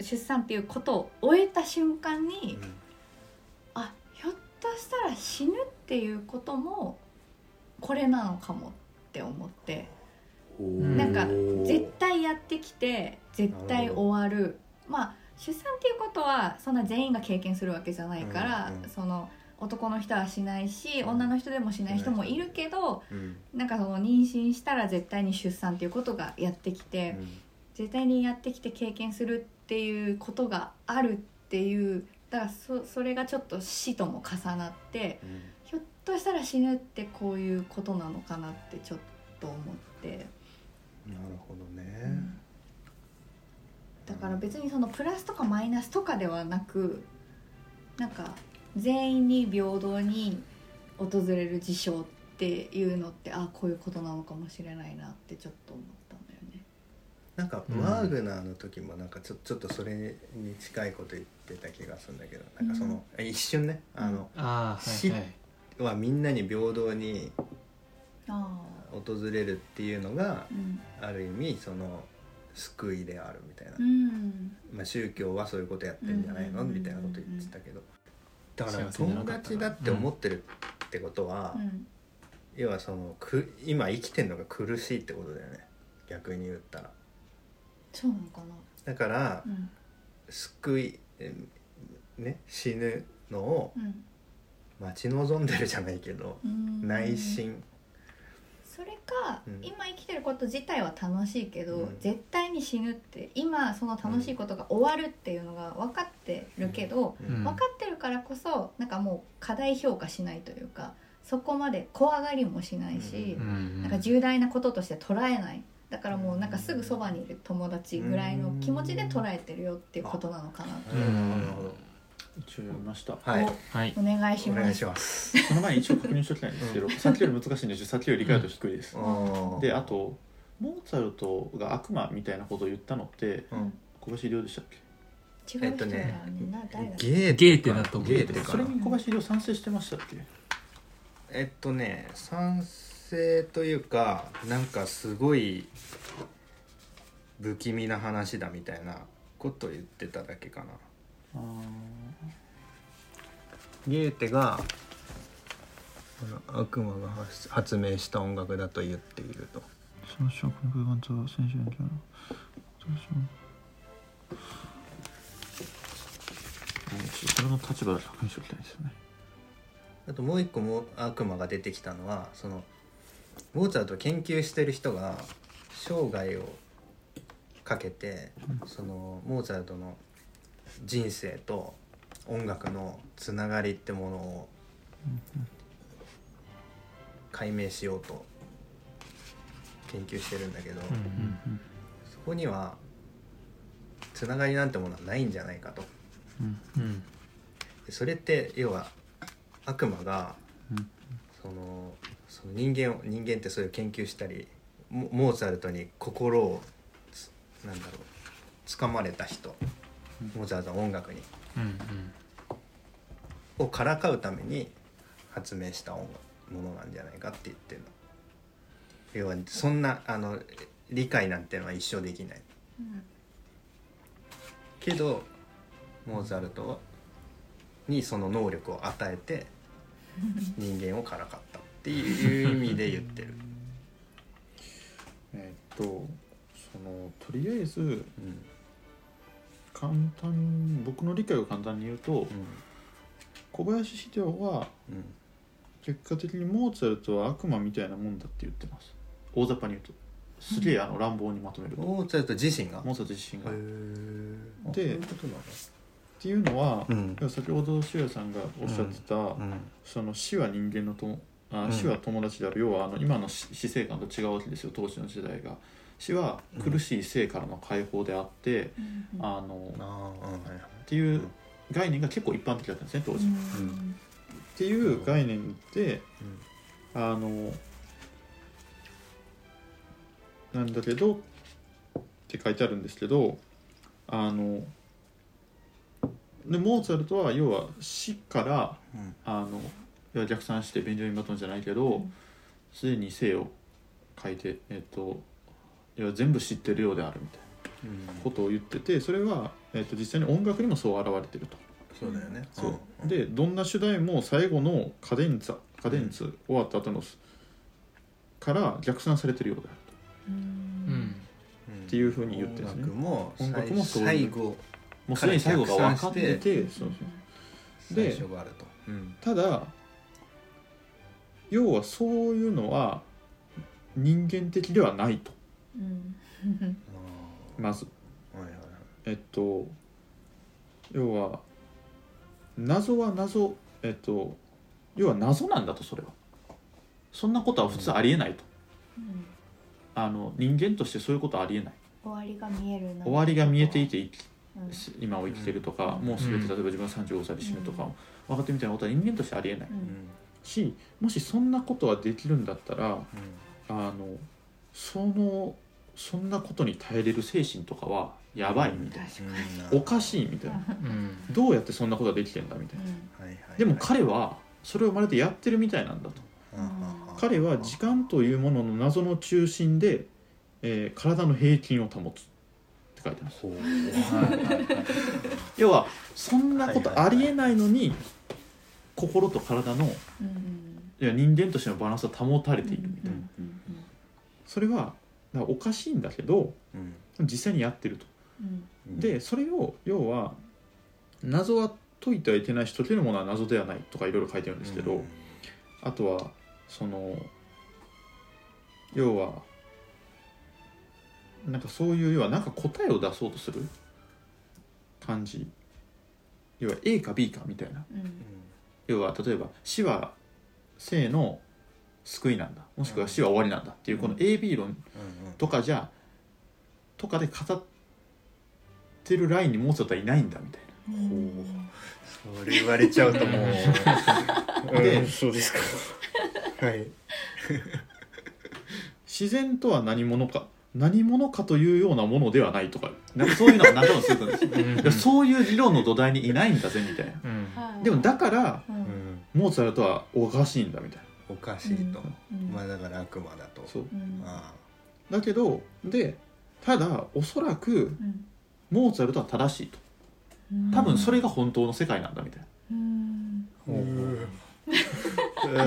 Speaker 3: 出産っていうことを終えた瞬間にあひょっとしたら死ぬっていうこともこれなのかもって思ってなんか絶対やってきて絶対終わる。まあ出産っていうことはそんな全員が経験するわけじゃないから、
Speaker 4: うんうん
Speaker 3: その男の人はしないし女の人でもしない人もいるけど、
Speaker 4: うん。
Speaker 3: なんかその妊娠したら絶対に出産っていうことがやってきて、絶対にやってきて経験するっていうことがあるっていうだからそそれがちょっと死とも重なってひょっとしたら死ぬってこういうことなのかなってちょっと思って、
Speaker 4: なるほど
Speaker 3: う
Speaker 4: ね
Speaker 3: ん。だから別にそのプラスとかマイナスとかではなくなんか全員に平等に訪れる事象っていうのってあこういうことなのかもしれないなってちょっと思ったんだよね。
Speaker 4: なんか
Speaker 1: うん
Speaker 4: ワーグナーの時もなんかちょちょっとそれに近いこと言ってた気がするんだけどなんかその一瞬ねあの
Speaker 1: ああ
Speaker 4: 死
Speaker 1: は
Speaker 4: みんなに平等に
Speaker 3: あ
Speaker 4: 訪れるっていうのが
Speaker 3: うん。
Speaker 4: ある意味その救いであるみたいな、
Speaker 3: うん。
Speaker 4: まあ、宗教はそういうことやってんじゃないの？
Speaker 3: うん。
Speaker 4: みたいなこと言ってたけど。だから友達だって思ってるってことは、
Speaker 3: うん。
Speaker 4: 要はそのく今生きてるのが苦しいってことだよね。逆に言ったら。
Speaker 3: そうなのかな？
Speaker 4: だから
Speaker 3: うん。
Speaker 4: 救いえね死ぬのを
Speaker 3: うん。
Speaker 4: 待ち望んでるじゃないけど
Speaker 3: うん。
Speaker 4: 内心
Speaker 3: それか、
Speaker 4: うん。
Speaker 3: 今生きてること自体は楽しいけど、
Speaker 4: うん。
Speaker 3: 絶対に死ぬって今その楽しいことが終わるっていうのが分かってるけど、
Speaker 4: うん。
Speaker 1: うん。
Speaker 3: 分かってるからこそなんかもう過大評価しないというかそこまで怖がりもしないし
Speaker 4: う、
Speaker 1: うん。
Speaker 3: なんか重大なこととして捉えない。だからもうなんかすぐそばにいる友達ぐらいの気持ちで捉えてるよっていうことなのかなって、
Speaker 4: なるほどなるほど
Speaker 2: 一応読みました。
Speaker 4: はい。
Speaker 1: はい。
Speaker 3: お願いします。
Speaker 4: お願いします。
Speaker 2: その前に一応確認しておきたいんですけど、さっきより難しいんですよさっきより理解度低いです、
Speaker 4: うん。
Speaker 2: であとモーツァルトが悪魔みたいなことを言ったのって
Speaker 4: うん。
Speaker 2: 小林亮でしたっけ？
Speaker 3: 違う人だ。よね,、
Speaker 4: ゲー
Speaker 1: ゲーテだと思う
Speaker 4: ゲーテか。な
Speaker 2: それに小林亮賛成してましたっけ？
Speaker 4: えっとね賛成というかなんかすごい不気味な話だみたいなことを言ってただけかな。
Speaker 2: あ
Speaker 4: ゲーテが悪魔が発発明した音楽だと言っていると。
Speaker 2: その証拠の空間と先週のそれの立場で確認しておきたいですよね。
Speaker 4: あともう一個も悪魔が出てきたのはそのモーツァルトを研究してる人が生涯をかけてそのモーツァルトの人生と音楽のつながりってものを解明しようと研究してるんだけど、
Speaker 1: うん
Speaker 4: そこにはつながりなんてものはないんじゃないかと。それって要は悪魔が
Speaker 2: うん。
Speaker 4: その人間を人間ってそういう研究したりモモーツァルトに心をつなんだろう掴まれた人モーツァルトの音楽に。
Speaker 1: うんうん。
Speaker 4: をからかうために発明した音楽ものなんじゃないかって言ってるの。要はそんなあの理解なんてのは一生できない。
Speaker 3: うん。
Speaker 4: けどモーツァルトにその能力を与えて 人間をからかったっていう意味で言ってる、
Speaker 2: えっとそのとりあえず
Speaker 4: うん
Speaker 2: 簡単僕の理解を簡単に言うと小林秀夫は
Speaker 4: うん。
Speaker 2: 結果的にモーツァルトは悪魔みたいなもんだって言ってます。大雑把に言うと。すげえあの乱暴にまとめると、
Speaker 4: モーツァルト自身が？
Speaker 2: モーツァルト自身が、で
Speaker 4: そういうことなの
Speaker 2: ていうのは、
Speaker 4: うん。
Speaker 2: 先ほど修也さんがおっしゃってた、
Speaker 4: うん。
Speaker 2: その死は人間のとあ
Speaker 4: うん。
Speaker 2: 死は友達である、要はあの今の死死生観と違うわけですよ。当時の時代が死は苦しい生からの解放であって、
Speaker 3: うん。
Speaker 2: あの
Speaker 4: うん
Speaker 2: っていう概念が結構一般的だったんですね当時、っ
Speaker 3: うん
Speaker 2: ていう概念であのなんだけどって書いてあるんですけどあのでモーツァルトは要は死から
Speaker 4: うん。
Speaker 2: あの要は逆算してベンジャミン・バトンじゃないけどすで、に生を書いて、えっと要は全部知ってるようであるみたいな
Speaker 4: うん。
Speaker 2: ことを言っててそれは、えっと実際に音楽にもそう現れてると。
Speaker 4: そうだよね。
Speaker 2: そう。でどんな主題も最後のカデンツァカデンツ終わった後のから逆算されてるようである
Speaker 3: う
Speaker 1: うん。
Speaker 2: っていうふうに言ってるんですね。
Speaker 4: 音楽も
Speaker 2: 音楽もそういう。
Speaker 4: 最後。
Speaker 2: もうすでに最後が分かっててそうそう。で
Speaker 4: 最初があると。うん。
Speaker 2: ただ要はそういうのは人間的ではないと
Speaker 3: うん。
Speaker 2: まず。
Speaker 4: はいはいはい。
Speaker 2: えっと要は謎は謎。えっと要は謎なんだとそれは。そんなことは普通ありえないと、
Speaker 3: うん。
Speaker 2: あの人間としてそういうことはありえない。
Speaker 3: 終わりが見えるな
Speaker 2: 終わりが見えていて生き
Speaker 3: うん。
Speaker 2: 今を生きてるとか、
Speaker 4: うん。
Speaker 2: もう全て例えば自分が35歳で死ぬとか、分かってみたいなことは人間としてありえない、
Speaker 3: うん。
Speaker 2: しもしそんなことはできるんだったらあのそのそんなことに耐えれる精神とかはやばい。みたいな、
Speaker 4: うん
Speaker 2: おかしいみたいな。
Speaker 1: うん。
Speaker 2: どうやってそんなことができてんだみたいな、でも彼はそれをまるでやってるみたいなんだと。彼は時間というものの謎の中心で、えー体の平均を保つって書いてます。要はそんなことありえないのに心と体の
Speaker 3: うん
Speaker 2: いや人間としてのバランスは保たれているみたいな、それはだからおかしいんだけど
Speaker 4: うん。
Speaker 2: 実際にやってると、でそれを要は謎は解いてはいけないし解けるものは謎ではないとかいろいろ書いてるんですけど、
Speaker 4: うん。
Speaker 2: あとはその要はなんかそういう要はなんか答えを出そうとする感じ。要は A か B かみたいな。
Speaker 3: うん。
Speaker 2: 要は例えば死は生の救いなんだ。もしくは死は終わりなんだっていうこの AB 論
Speaker 4: うん
Speaker 2: とかじゃとかで語ってるラインにモーツァルトはいないんだみたいな。
Speaker 4: ほそれ言われちゃうともう。
Speaker 2: で
Speaker 4: うんそうですか。はい。
Speaker 2: 自然とは何者か何者かというようなものではないとかなんかそういうのは何でもするんですそういう理論の土台にいないんだぜみたいな。
Speaker 1: うん。
Speaker 3: はい。
Speaker 2: でもだから
Speaker 3: うん。
Speaker 4: うん。
Speaker 2: モーツァルトはおかしいんだみたい
Speaker 4: おかしいと。
Speaker 3: うん。
Speaker 4: まあだから悪魔だと。
Speaker 2: なそう。
Speaker 3: うん。
Speaker 4: あ
Speaker 2: だけどでただおそらく
Speaker 3: うん。
Speaker 2: モーツァルトは正しいと。
Speaker 3: うん。
Speaker 2: 多分それが本当の世界なんだみたいな。
Speaker 3: うん。
Speaker 4: あ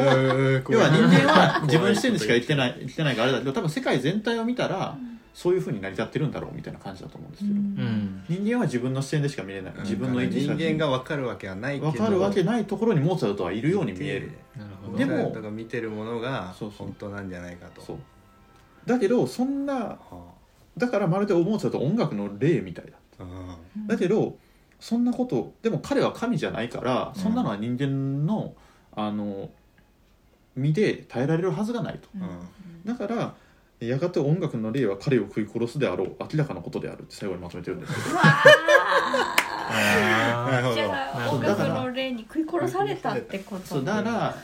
Speaker 2: 要は人間は自分視点でしか生きてない生きてないからあれだけど多分世界全体を見たらそういうふうに成り立ってるんだろうみたいな感じだと思うんですけど、
Speaker 1: うん。
Speaker 2: 人間は自分の視点でしか見れない自分の
Speaker 4: 人間が分かるわけはないけど
Speaker 2: 分かるわけないところにモーツァルトはいるように見える。でも
Speaker 4: モーツァルトが見てるものが
Speaker 2: そう。そう
Speaker 4: 本当なんじゃないかと
Speaker 2: そう。だけどそんな
Speaker 4: は
Speaker 2: だからまるでモーツァルトは音楽の例みたいだ
Speaker 4: あ
Speaker 3: うん。
Speaker 2: だけどそんなことでも彼は神じゃないからそんなのは人間のあの身で耐えられるはずがないと。だからやがて音楽の霊は彼を食い殺すであろう。明らかなことであるって最後にまとめてるんですけど。
Speaker 4: なるほど
Speaker 3: ー。じゃあ音楽の霊に食い殺されたってこと
Speaker 2: そうだから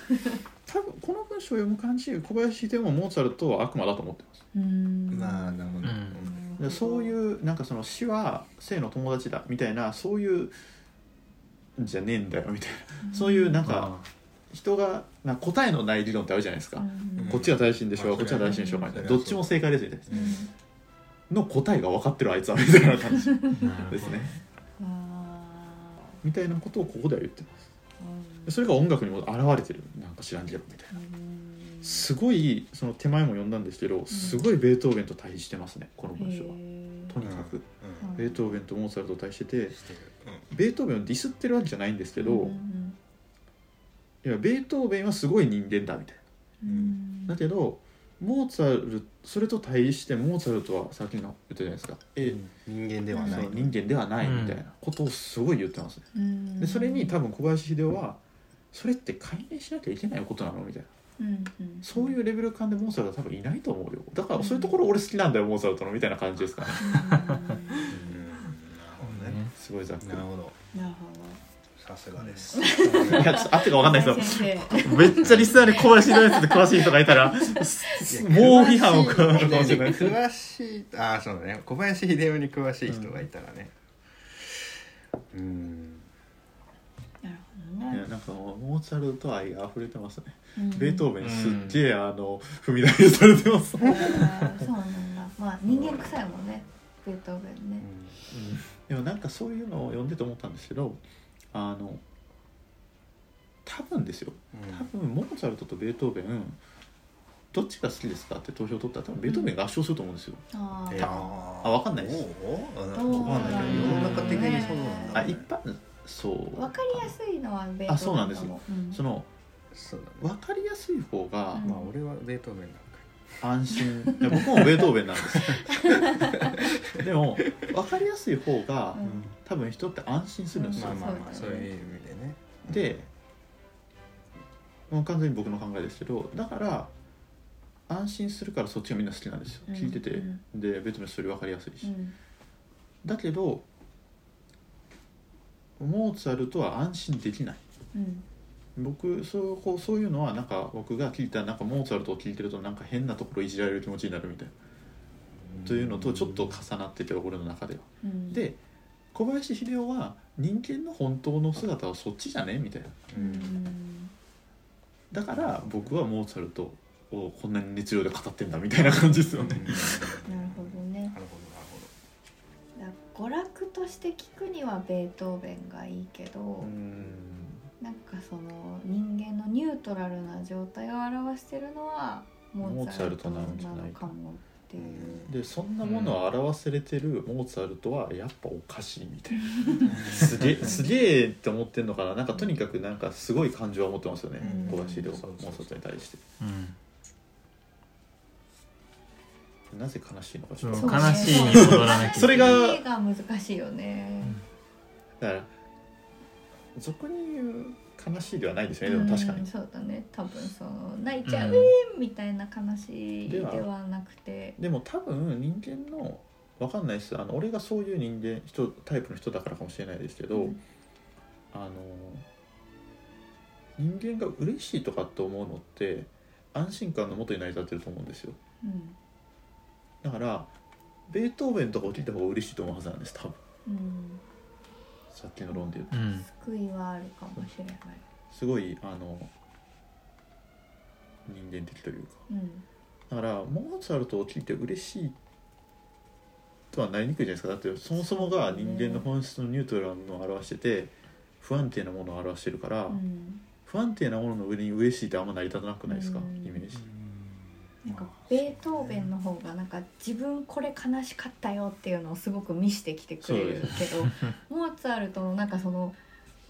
Speaker 2: 多分この文章を読む感じ小林秀夫もモーツァルトは悪魔だと思ってます。
Speaker 3: うん。
Speaker 4: まあなるほど、
Speaker 1: うん。
Speaker 2: でそういうなんかその死は生の友達だみたいなそういうじゃねえん。だよみたいなそういうなんか人がな答えのない理論ってあるじゃないですか、
Speaker 3: うん。
Speaker 2: こっちが正しいんでしょう、
Speaker 4: まあ
Speaker 2: こっちが正しいんでしょうか。どっちも正解ですみたいな
Speaker 3: うん
Speaker 2: の答えが分かってるあいつはみたいな感じ。ですね。
Speaker 3: あ
Speaker 2: みたいなことをここでは言ってます。それが音楽にも現れてるなんか知らんけどみたいな。
Speaker 3: うん。
Speaker 2: すごいその手前も読んだんですけどすごいベートーベンと対比してますねこの文章は。とにかく。
Speaker 3: うん。
Speaker 2: ベートーベンとモーツァルトと対比してて
Speaker 4: してる。
Speaker 2: ベートーベンをディスってるわけじゃないんですけど、
Speaker 3: うん
Speaker 2: いやベートーベンはすごい人間だみたい
Speaker 3: うん。
Speaker 2: なだけどモーツァルそれと対比してモーツァルトはさっきの言ったじゃないですか。え、
Speaker 4: 人間ではない。
Speaker 2: 人間ではないみたいなことをすごい言ってますね、
Speaker 3: うん。
Speaker 2: でそれに多分小林秀夫はそれって解明しなきゃいけないことなのみたいな。
Speaker 3: うんうん。
Speaker 2: そういうレベル感でモーツァルトは多分いないと思うよ。だからそういうところ俺好きなんだよモーツァルトのみたいな感じですかね。
Speaker 4: うん。なるほどね。
Speaker 2: すごいざっくり。
Speaker 4: なるほど。
Speaker 3: なるほ
Speaker 4: さすがです。
Speaker 2: いやちょっと合ってか分かんない
Speaker 3: ど
Speaker 2: ですよ。めっちゃリスナーに小林のやつで詳しい人がいたらもう批判を食らうかもしれない。
Speaker 4: 詳しい。ああそうだね。小林秀夫に詳しい人がいたらね。うん。
Speaker 3: なるほどね。
Speaker 2: いやなんかモーツァルト愛が溢れてますね、
Speaker 3: うん。
Speaker 2: ベートーベンすっげえあの踏み台にされてます、
Speaker 3: そうなんだ。まあ人間臭いもんね。ベートーベンね。
Speaker 2: でもなんかそういうのを読んでて思ったんですけどあの多分ですよ。多分モーツァルトとベートーベンどっちが好きですかって投票取ったら多分ベートーベンが圧勝すると思うんですよ、
Speaker 3: あー。
Speaker 4: いや
Speaker 2: あわかんないです。
Speaker 4: おうあ
Speaker 3: どう
Speaker 4: わかんない。けど世の中的にそうなんだ。
Speaker 2: あ一般そう。
Speaker 3: わかりやすいのはベートーベン
Speaker 2: あそうなんです
Speaker 3: うん。
Speaker 2: その
Speaker 4: そうだね。
Speaker 2: 分かりやすい方が
Speaker 3: うん。
Speaker 4: まあ俺はベートーベンなんか
Speaker 2: 安心。いや僕もベートーベンなんです でも分かりやすい方が
Speaker 3: うん
Speaker 2: 多分人って安心するんですよ、
Speaker 4: まあまあまあ
Speaker 3: そ
Speaker 4: うう。いう意味でね。
Speaker 2: でもう完全に僕の考えですけどだから安心するからそっちがみんな好きなんですよ、
Speaker 3: うん
Speaker 2: 聞いてて、
Speaker 3: うん。
Speaker 2: でベートーベンそれ分かりやすいし、
Speaker 3: うん。
Speaker 2: だけどモーツァルトは安心できない。
Speaker 3: うん。
Speaker 2: 僕そうこうそういうのはなんか僕が聞いたなんかモーツァルトを聞いてるとなんか変なところいじられる気持ちになるみたいな、というのとちょっと重なってて俺の中では。
Speaker 3: うん。
Speaker 2: で小林秀夫は人間の本当の姿はそっちじゃね？みたいな。だから僕はモーツァルトをこんなに熱量で語ってんだみたいな感じですよね。
Speaker 3: なるほどね。
Speaker 4: なるほどなる
Speaker 3: だから娯楽として聞くにはベートーベンがいいけど、
Speaker 2: うん。
Speaker 3: なんかその人間のニュートラルな状態を表してるのはモーツァルトなのかもっていう。
Speaker 2: でそんなものを表せれてるモーツァルトはやっぱおかしいみたいな。すげえすげえって思ってんのかな。なんかとにかくなんかすごい感情を持ってますよね。
Speaker 3: うん。
Speaker 2: 小林秀夫モーツァルトに対して。
Speaker 1: うん。
Speaker 2: なぜ悲しいのかちょっと。
Speaker 1: 悲しいに戻らなきゃ
Speaker 2: それが
Speaker 3: 難しいよね。
Speaker 2: だから俗に言う悲しいではないですよね。でも確かに。
Speaker 3: うんそうだね。多分その泣いちゃう、みたいな悲しいで
Speaker 2: は
Speaker 3: なくて。
Speaker 2: でも多分人間のわかんないです。あの俺がそういう人間人タイプの人だからかもしれないですけど、
Speaker 3: うん。
Speaker 2: あの人間が嬉しいとかって思うのって安心感のもとに成り立ってると思うんですよ。
Speaker 3: うん。
Speaker 2: だからベートーベンとかを聞いた方が嬉しいと思うはずなんです多分。
Speaker 3: うん
Speaker 2: さっきの論で言うと。
Speaker 1: うん。
Speaker 3: 救いはあるかもしれない。
Speaker 2: すごいあの人間的というか。
Speaker 3: うん。
Speaker 2: だからモーツァルトを聞いて嬉しいとはなりにくいじゃないですか。だってそもそもが人間の本質のニュートラルのを表してて不安定なものを表してるから、
Speaker 3: うん。
Speaker 2: 不安定なものの上に嬉しいってあんま成り立たなくないですか、
Speaker 3: うん。
Speaker 2: イメージ
Speaker 3: なんかベートーベンの方がなんか自分これ悲しかったよっていうのをすごく見してきてくれるけど モーツァルトのなんかその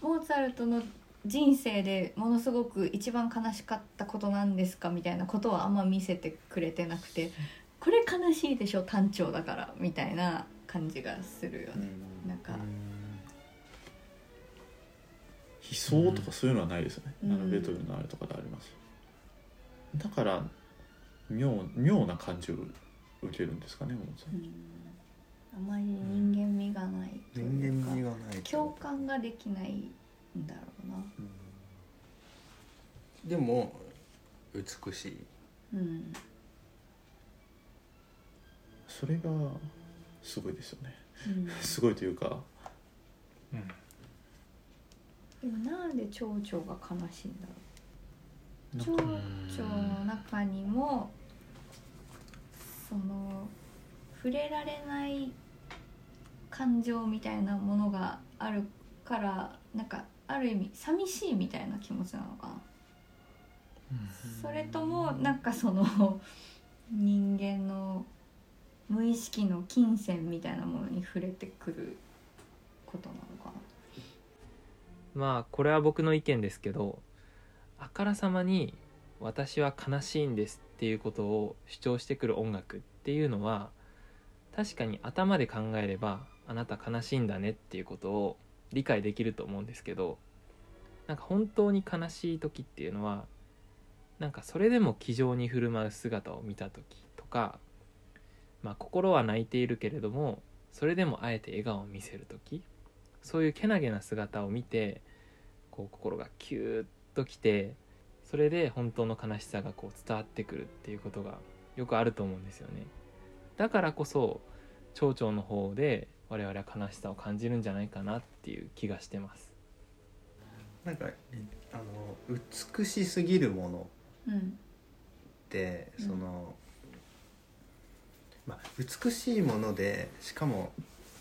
Speaker 3: モーツァルトの人生でものすごく一番悲しかったことなんですかみたいなことはあんま見せてくれてなくてこれ悲しいでしょ単調だからみたいな感じがするよね。なんか。
Speaker 2: 悲壮とかそういうのはないですよね、
Speaker 3: うん。
Speaker 2: あのベートーベンのあれとかであります。だから妙妙な感じを受けるんですかね
Speaker 3: あまり人間味がないというか
Speaker 4: 人間味がない
Speaker 3: 共感ができないんだろうな。
Speaker 2: ト
Speaker 4: でも美しい。
Speaker 3: うん。
Speaker 2: それがすごいですよね。
Speaker 3: うん。
Speaker 2: すごいというか。
Speaker 1: うん
Speaker 3: でもなんで蝶々が悲しいんだろう蝶々の中にもその触れられない感情みたいなものがあるからなんかある意味寂しいみたいな気持ちなのかな。それともなんかその人間の無意識の金銭みたいなものに触れてくることなのかな。
Speaker 1: まあこれは僕の意見ですけどあからさまに「私は悲しいんです」っていうことを主張してくる音楽っていうのは確かに頭で考えればあなた悲しいんだねっていうことを理解できると思うんですけどなんか本当に悲しい時っていうのはなんかそれでも気丈に振る舞う姿を見た時とか、まあ、心は泣いているけれどもそれでもあえて笑顔を見せる時そういうけなげな姿を見てこう心がキューッときてそれで本当の悲しさがこう伝わってくるっていうことがよくあると思うんですよね。だからこそ蝶々の方で我々は悲しさを感じるんじゃないかなっていう気がしてます。
Speaker 4: なんかあの美しすぎるもの
Speaker 3: うん。
Speaker 4: って
Speaker 3: うん
Speaker 4: その、まあ、美しいものでしかも、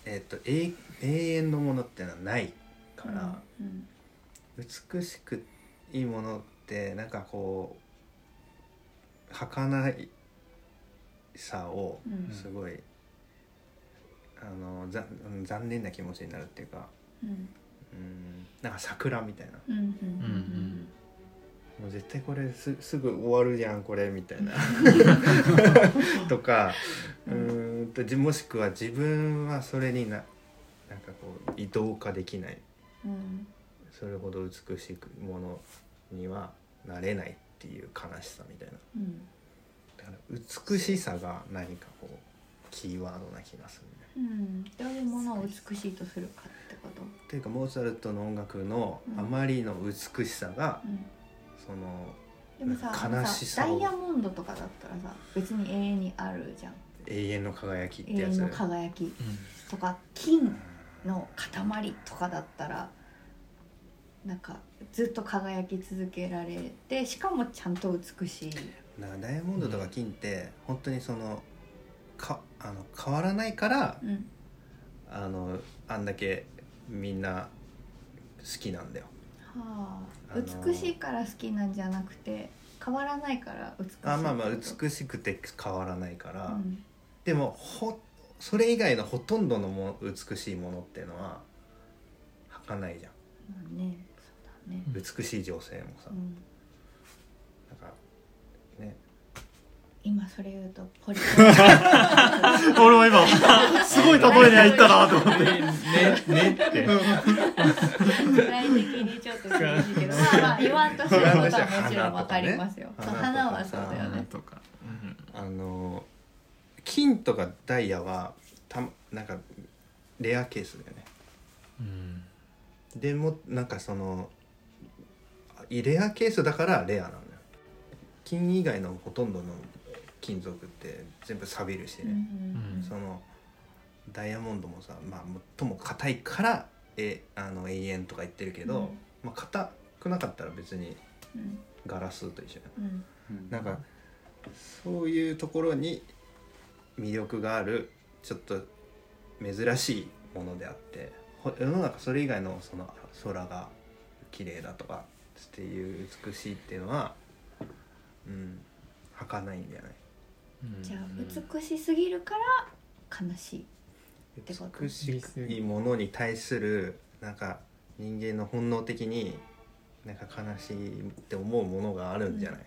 Speaker 4: えっと永永遠のものっていうのはないから、
Speaker 3: うん。
Speaker 4: 美しくいいものってなんかこう儚いさを
Speaker 3: うん。
Speaker 4: すごい、あのざうん残念な気持ちになるっていうか
Speaker 3: うん。
Speaker 4: うんなんか桜みたいな。
Speaker 3: うんうんうん
Speaker 1: うん。
Speaker 4: もう絶対これすすぐ終わるじゃんこれみたいな。とかうーんとじもしくは自分はそれにななんかこう移動化できない。
Speaker 3: うん
Speaker 4: それほど美しくものにはなれないっていう悲しさみたいな。
Speaker 3: うん。
Speaker 4: だから美しさが何かこうキーワードな気がするね。
Speaker 3: うん。どういうものを美しいとするかってこと？
Speaker 4: っていうかモーツァルトの音楽の
Speaker 3: うん。
Speaker 4: あまりの美しさが、
Speaker 3: うん。
Speaker 4: その
Speaker 3: でもさ
Speaker 4: 悲
Speaker 3: さ
Speaker 4: しさを
Speaker 3: ダイヤモンドとかだったらさ別に永遠にあるじゃん。
Speaker 4: 永遠の輝きってやつ。
Speaker 3: 永遠の輝きとか金の塊とかだったらなんかずっと輝き続けられてしかもちゃんと美しい。
Speaker 4: だからダイヤモンドとか金って本当にそのかあの変わらないから
Speaker 3: うん。
Speaker 4: あのあんだけみんな好きなんだよ。
Speaker 3: はあ、
Speaker 4: あのー
Speaker 3: 美しいから好きなんじゃなくて変わらないから美しい
Speaker 4: あまあまあ美しくて変わらないから、
Speaker 3: うん。
Speaker 4: でもほそれ以外のほとんどのも美しいものっていうのは儚いじゃん。
Speaker 3: まあねね。
Speaker 4: 美しい女性もさ、
Speaker 3: うん。
Speaker 4: なんかね。
Speaker 3: 今それ言うとポリ
Speaker 2: 俺も今すごい例えに入ったなと思って。
Speaker 1: ねねって。
Speaker 3: 具体的にちょっと厳しい。けどまあまあ言わんとしてることはもちろんわかりますよ。
Speaker 4: 花ね
Speaker 3: 花はそうだよね。
Speaker 1: とか、
Speaker 4: あの金とかダイヤはたなんかレアケースだよね。
Speaker 1: うん。
Speaker 4: でもなんかそのレアケースだからレアなんだよ。金以外のほとんどの金属って全部錆びるし
Speaker 3: うんう
Speaker 4: ね、
Speaker 3: ん。
Speaker 4: そのダイヤモンドもさまあ最も硬いからえあの永遠とか言ってるけど、
Speaker 3: うん。
Speaker 4: まあ硬くなかったら別に
Speaker 3: うん。
Speaker 4: ガラスと一緒や
Speaker 3: うん。
Speaker 4: なんかそういうところに魅力があるちょっと珍しいものであってほ世の中それ以外のその空が綺麗だとかっていう美しいっていうのはうん儚いんじゃない？
Speaker 1: うん。
Speaker 3: じゃあ美しすぎるから悲しい。てこと
Speaker 4: 美しいものに対するなんか人間の本能的になんか悲しいって思うものがあるんじゃない、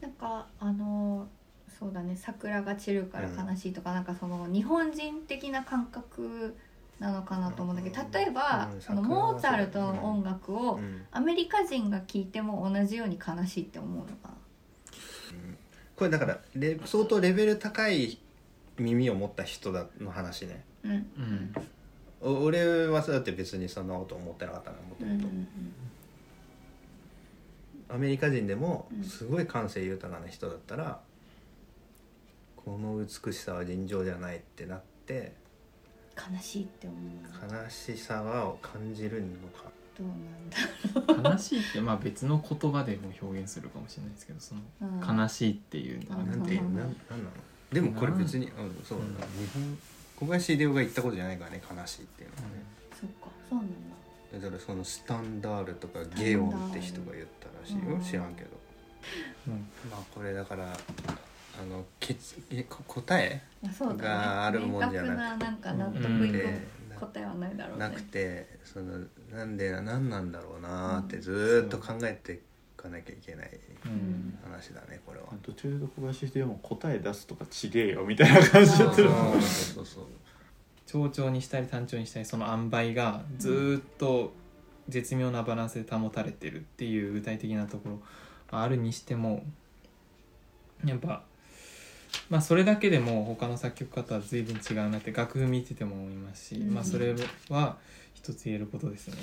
Speaker 3: なんかあのそうだね桜が散るから悲しいとか、なんかその日本人的な感覚なのかなと思うんだけど例えば、
Speaker 4: うん。
Speaker 3: そのモーツァルトの音楽を
Speaker 4: うん。
Speaker 3: アメリカ人が聴いても同じように悲しいって思うのかな。
Speaker 4: これだからレ相当レベル高い耳を持った人だの話ね。
Speaker 3: うん。
Speaker 1: うん。
Speaker 4: お俺はそうだって別にそんなこと思ってなかったなもと。
Speaker 3: うんうん
Speaker 4: もとアメリカ人でも
Speaker 3: うん。
Speaker 4: すごい感性豊かな人だったら、この美しさは尋常じゃないってなって
Speaker 3: 悲しいって思う
Speaker 4: 悲しさは感じるのか。
Speaker 3: どうなんだ
Speaker 1: 悲しいってまあ別の言葉でも表現するかもしれないですけどその
Speaker 3: うん。
Speaker 1: 悲しいっていう
Speaker 4: なんていうなんなんなの？でもこれ別に、うん、そうなんだ、日本小林秀夫が言ったことじゃないからね悲しいっていうのはね、
Speaker 3: そっかそうなんだ。
Speaker 4: だからそのスタンダールとかゲオンって人が言ったらしいよ。
Speaker 3: うん
Speaker 4: 知らんけど。
Speaker 1: うん。
Speaker 4: まあこれだからあのけつえこ答え
Speaker 3: いやそうだね。
Speaker 4: があるもんじゃなく
Speaker 3: 明確ななんか納得
Speaker 1: うん
Speaker 3: いく
Speaker 4: で
Speaker 3: 答えはないだろうね。
Speaker 4: なくてそのなんで何なんだろうなってずーっと考えていかなきゃいけない
Speaker 1: うん。
Speaker 4: 話だねこれは。
Speaker 2: 途中で小林秀夫も答え出すとかちげえよみたいな感じでやってる。
Speaker 3: うん
Speaker 4: そうそうそう。
Speaker 1: 長調にしたり単調にしたりその塩梅がずーっと絶妙なバランスで保たれてるっていう具体的なところあるにしてもやっぱまあそれだけでも他の作曲家とは随分違うなって楽譜見てても思いますし、
Speaker 3: うん
Speaker 1: まあそれは一つ言えることですね。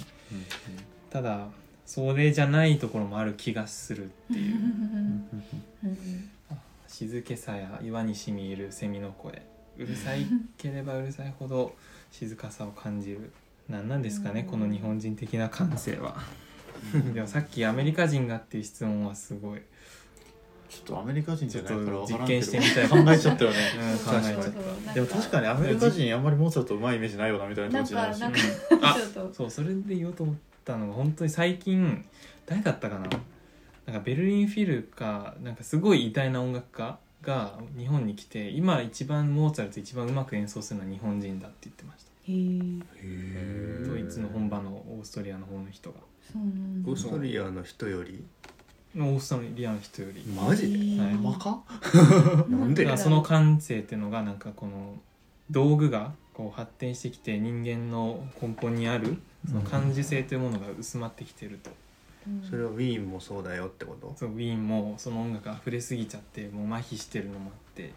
Speaker 1: ただそれじゃないところもある気がするっていう。
Speaker 3: うん
Speaker 1: 静けさや岩にしみいるセミの声。うるさいければうるさいほど静かさを感じる。何なんですかね
Speaker 3: うん。
Speaker 1: この日本人的な感性は。でもさっきアメリカ人がっていう質問はすごい、
Speaker 2: ちょっとアメリカ人じゃないから
Speaker 1: 実験してみたい。
Speaker 2: 考えちゃったよね。
Speaker 1: うん、考えちゃっ
Speaker 3: そう
Speaker 2: でも確かにアメリカ人あんまりモーツァルトうまいイメージないよなみたいな気持ちになるし
Speaker 3: なん
Speaker 1: そうそれで言おうと思ったのが本当に最近誰だったかな。なんかベルリンフィルかなんかすごい偉大な音楽家が日本に来て今一番モーツァルト一番うまく演奏するのは日本人だって言ってました。
Speaker 3: へえ
Speaker 4: へ
Speaker 1: ドイツの本場のオーストリアの方の人が。
Speaker 3: そうなんだ
Speaker 4: オーストリアの人より
Speaker 1: オーストリアの人より。
Speaker 4: マジで？
Speaker 1: はい。
Speaker 2: マか
Speaker 4: なんで？
Speaker 1: だからその感性っていうのがなんかこの道具がこう発展してきて人間の根本にあるその感受性というものが薄まってきてると、
Speaker 3: うん。
Speaker 4: それはウィーンもそうだよってこと？
Speaker 1: そうウィーンもその音楽が溢れすぎちゃってもう麻痺してるのもあって。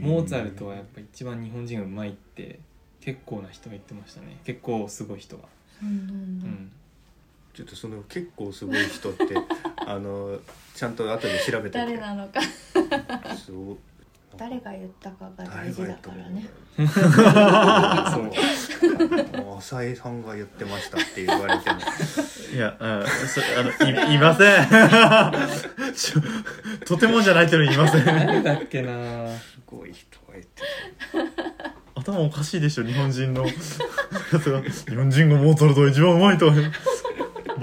Speaker 1: モーツァルトはやっぱ一番日本人がうまいって結構な人が言ってましたね。結構すごい人が、
Speaker 3: そうなん。だ
Speaker 1: うん、
Speaker 4: ちょっとその結構すごい人って あのちゃんと後で調べて
Speaker 3: 誰なのか。
Speaker 4: すごい
Speaker 3: 誰が言ったかが大事だからね。
Speaker 1: そう。
Speaker 4: もう浅井さんが言ってましたって言われても。
Speaker 2: いや、うん、そあのいいません。とてもじゃないけどいません。
Speaker 1: 誰だっけな。
Speaker 4: すごい人が言って
Speaker 2: 頭おかしいでしょ日本人の。日本人がモーツァルトが一番うまいと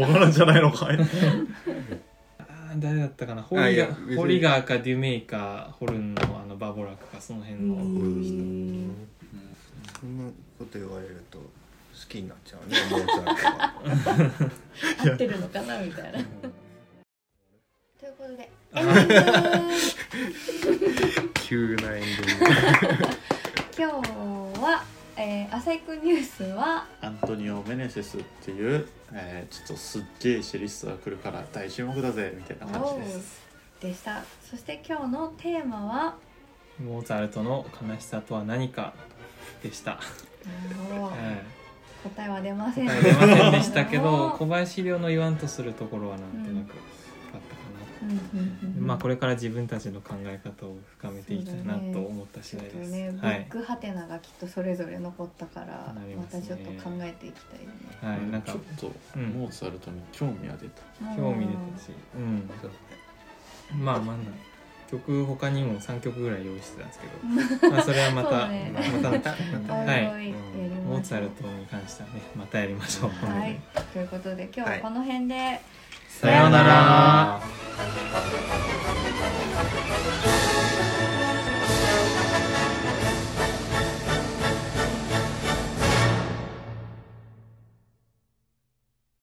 Speaker 2: はバカなんじゃないのかい。
Speaker 1: あー誰だったかな？ホリガ
Speaker 4: あいや別に。
Speaker 1: ホリガーかデュメイかホルンのあのバボラクかその辺の、
Speaker 3: うん。
Speaker 4: そんなこと言われると好きになっちゃうねモーツァルトが
Speaker 3: 合ってるのか。なみたいなということで
Speaker 1: あ
Speaker 3: エンディング
Speaker 4: 急なエンディング。
Speaker 3: 今日は、えー、浅井くんニュースは
Speaker 2: アントニオ・メネセスっていう、えーちょっとすっげえシェリストが来るから大注目だぜみたいな感じです。
Speaker 3: でした。そして今日のテーマは
Speaker 1: モーツァルトの悲しさとは何かでした、
Speaker 3: なるほど
Speaker 1: え。
Speaker 3: 答えは出ません。
Speaker 1: え答え出ませんでしたけど
Speaker 3: も
Speaker 1: 小林亮の言わんとするところはなんとなく。
Speaker 3: うん
Speaker 1: まあこれから自分たちの考え方を深めていきたいなと思った次第です、
Speaker 3: とね、
Speaker 1: はい。
Speaker 3: ビッグハテナがきっとそれぞれ残ったから、
Speaker 1: なり
Speaker 3: またちょっと考えていきたいね。
Speaker 1: はい、なんか
Speaker 2: ちょっと
Speaker 1: うん。
Speaker 2: モーツァルトに興味は出た、
Speaker 1: 興味出たし、うん、まあまあな曲他にも3曲ぐらい用意してたんですけど、まあそれはまた、
Speaker 3: ね。
Speaker 1: またの機会
Speaker 3: うん。
Speaker 1: は
Speaker 3: おい
Speaker 1: モーツァルトに関してはねまたやりましょう、
Speaker 3: はい、ということで今日はこの辺で、
Speaker 1: さようなら Thank you.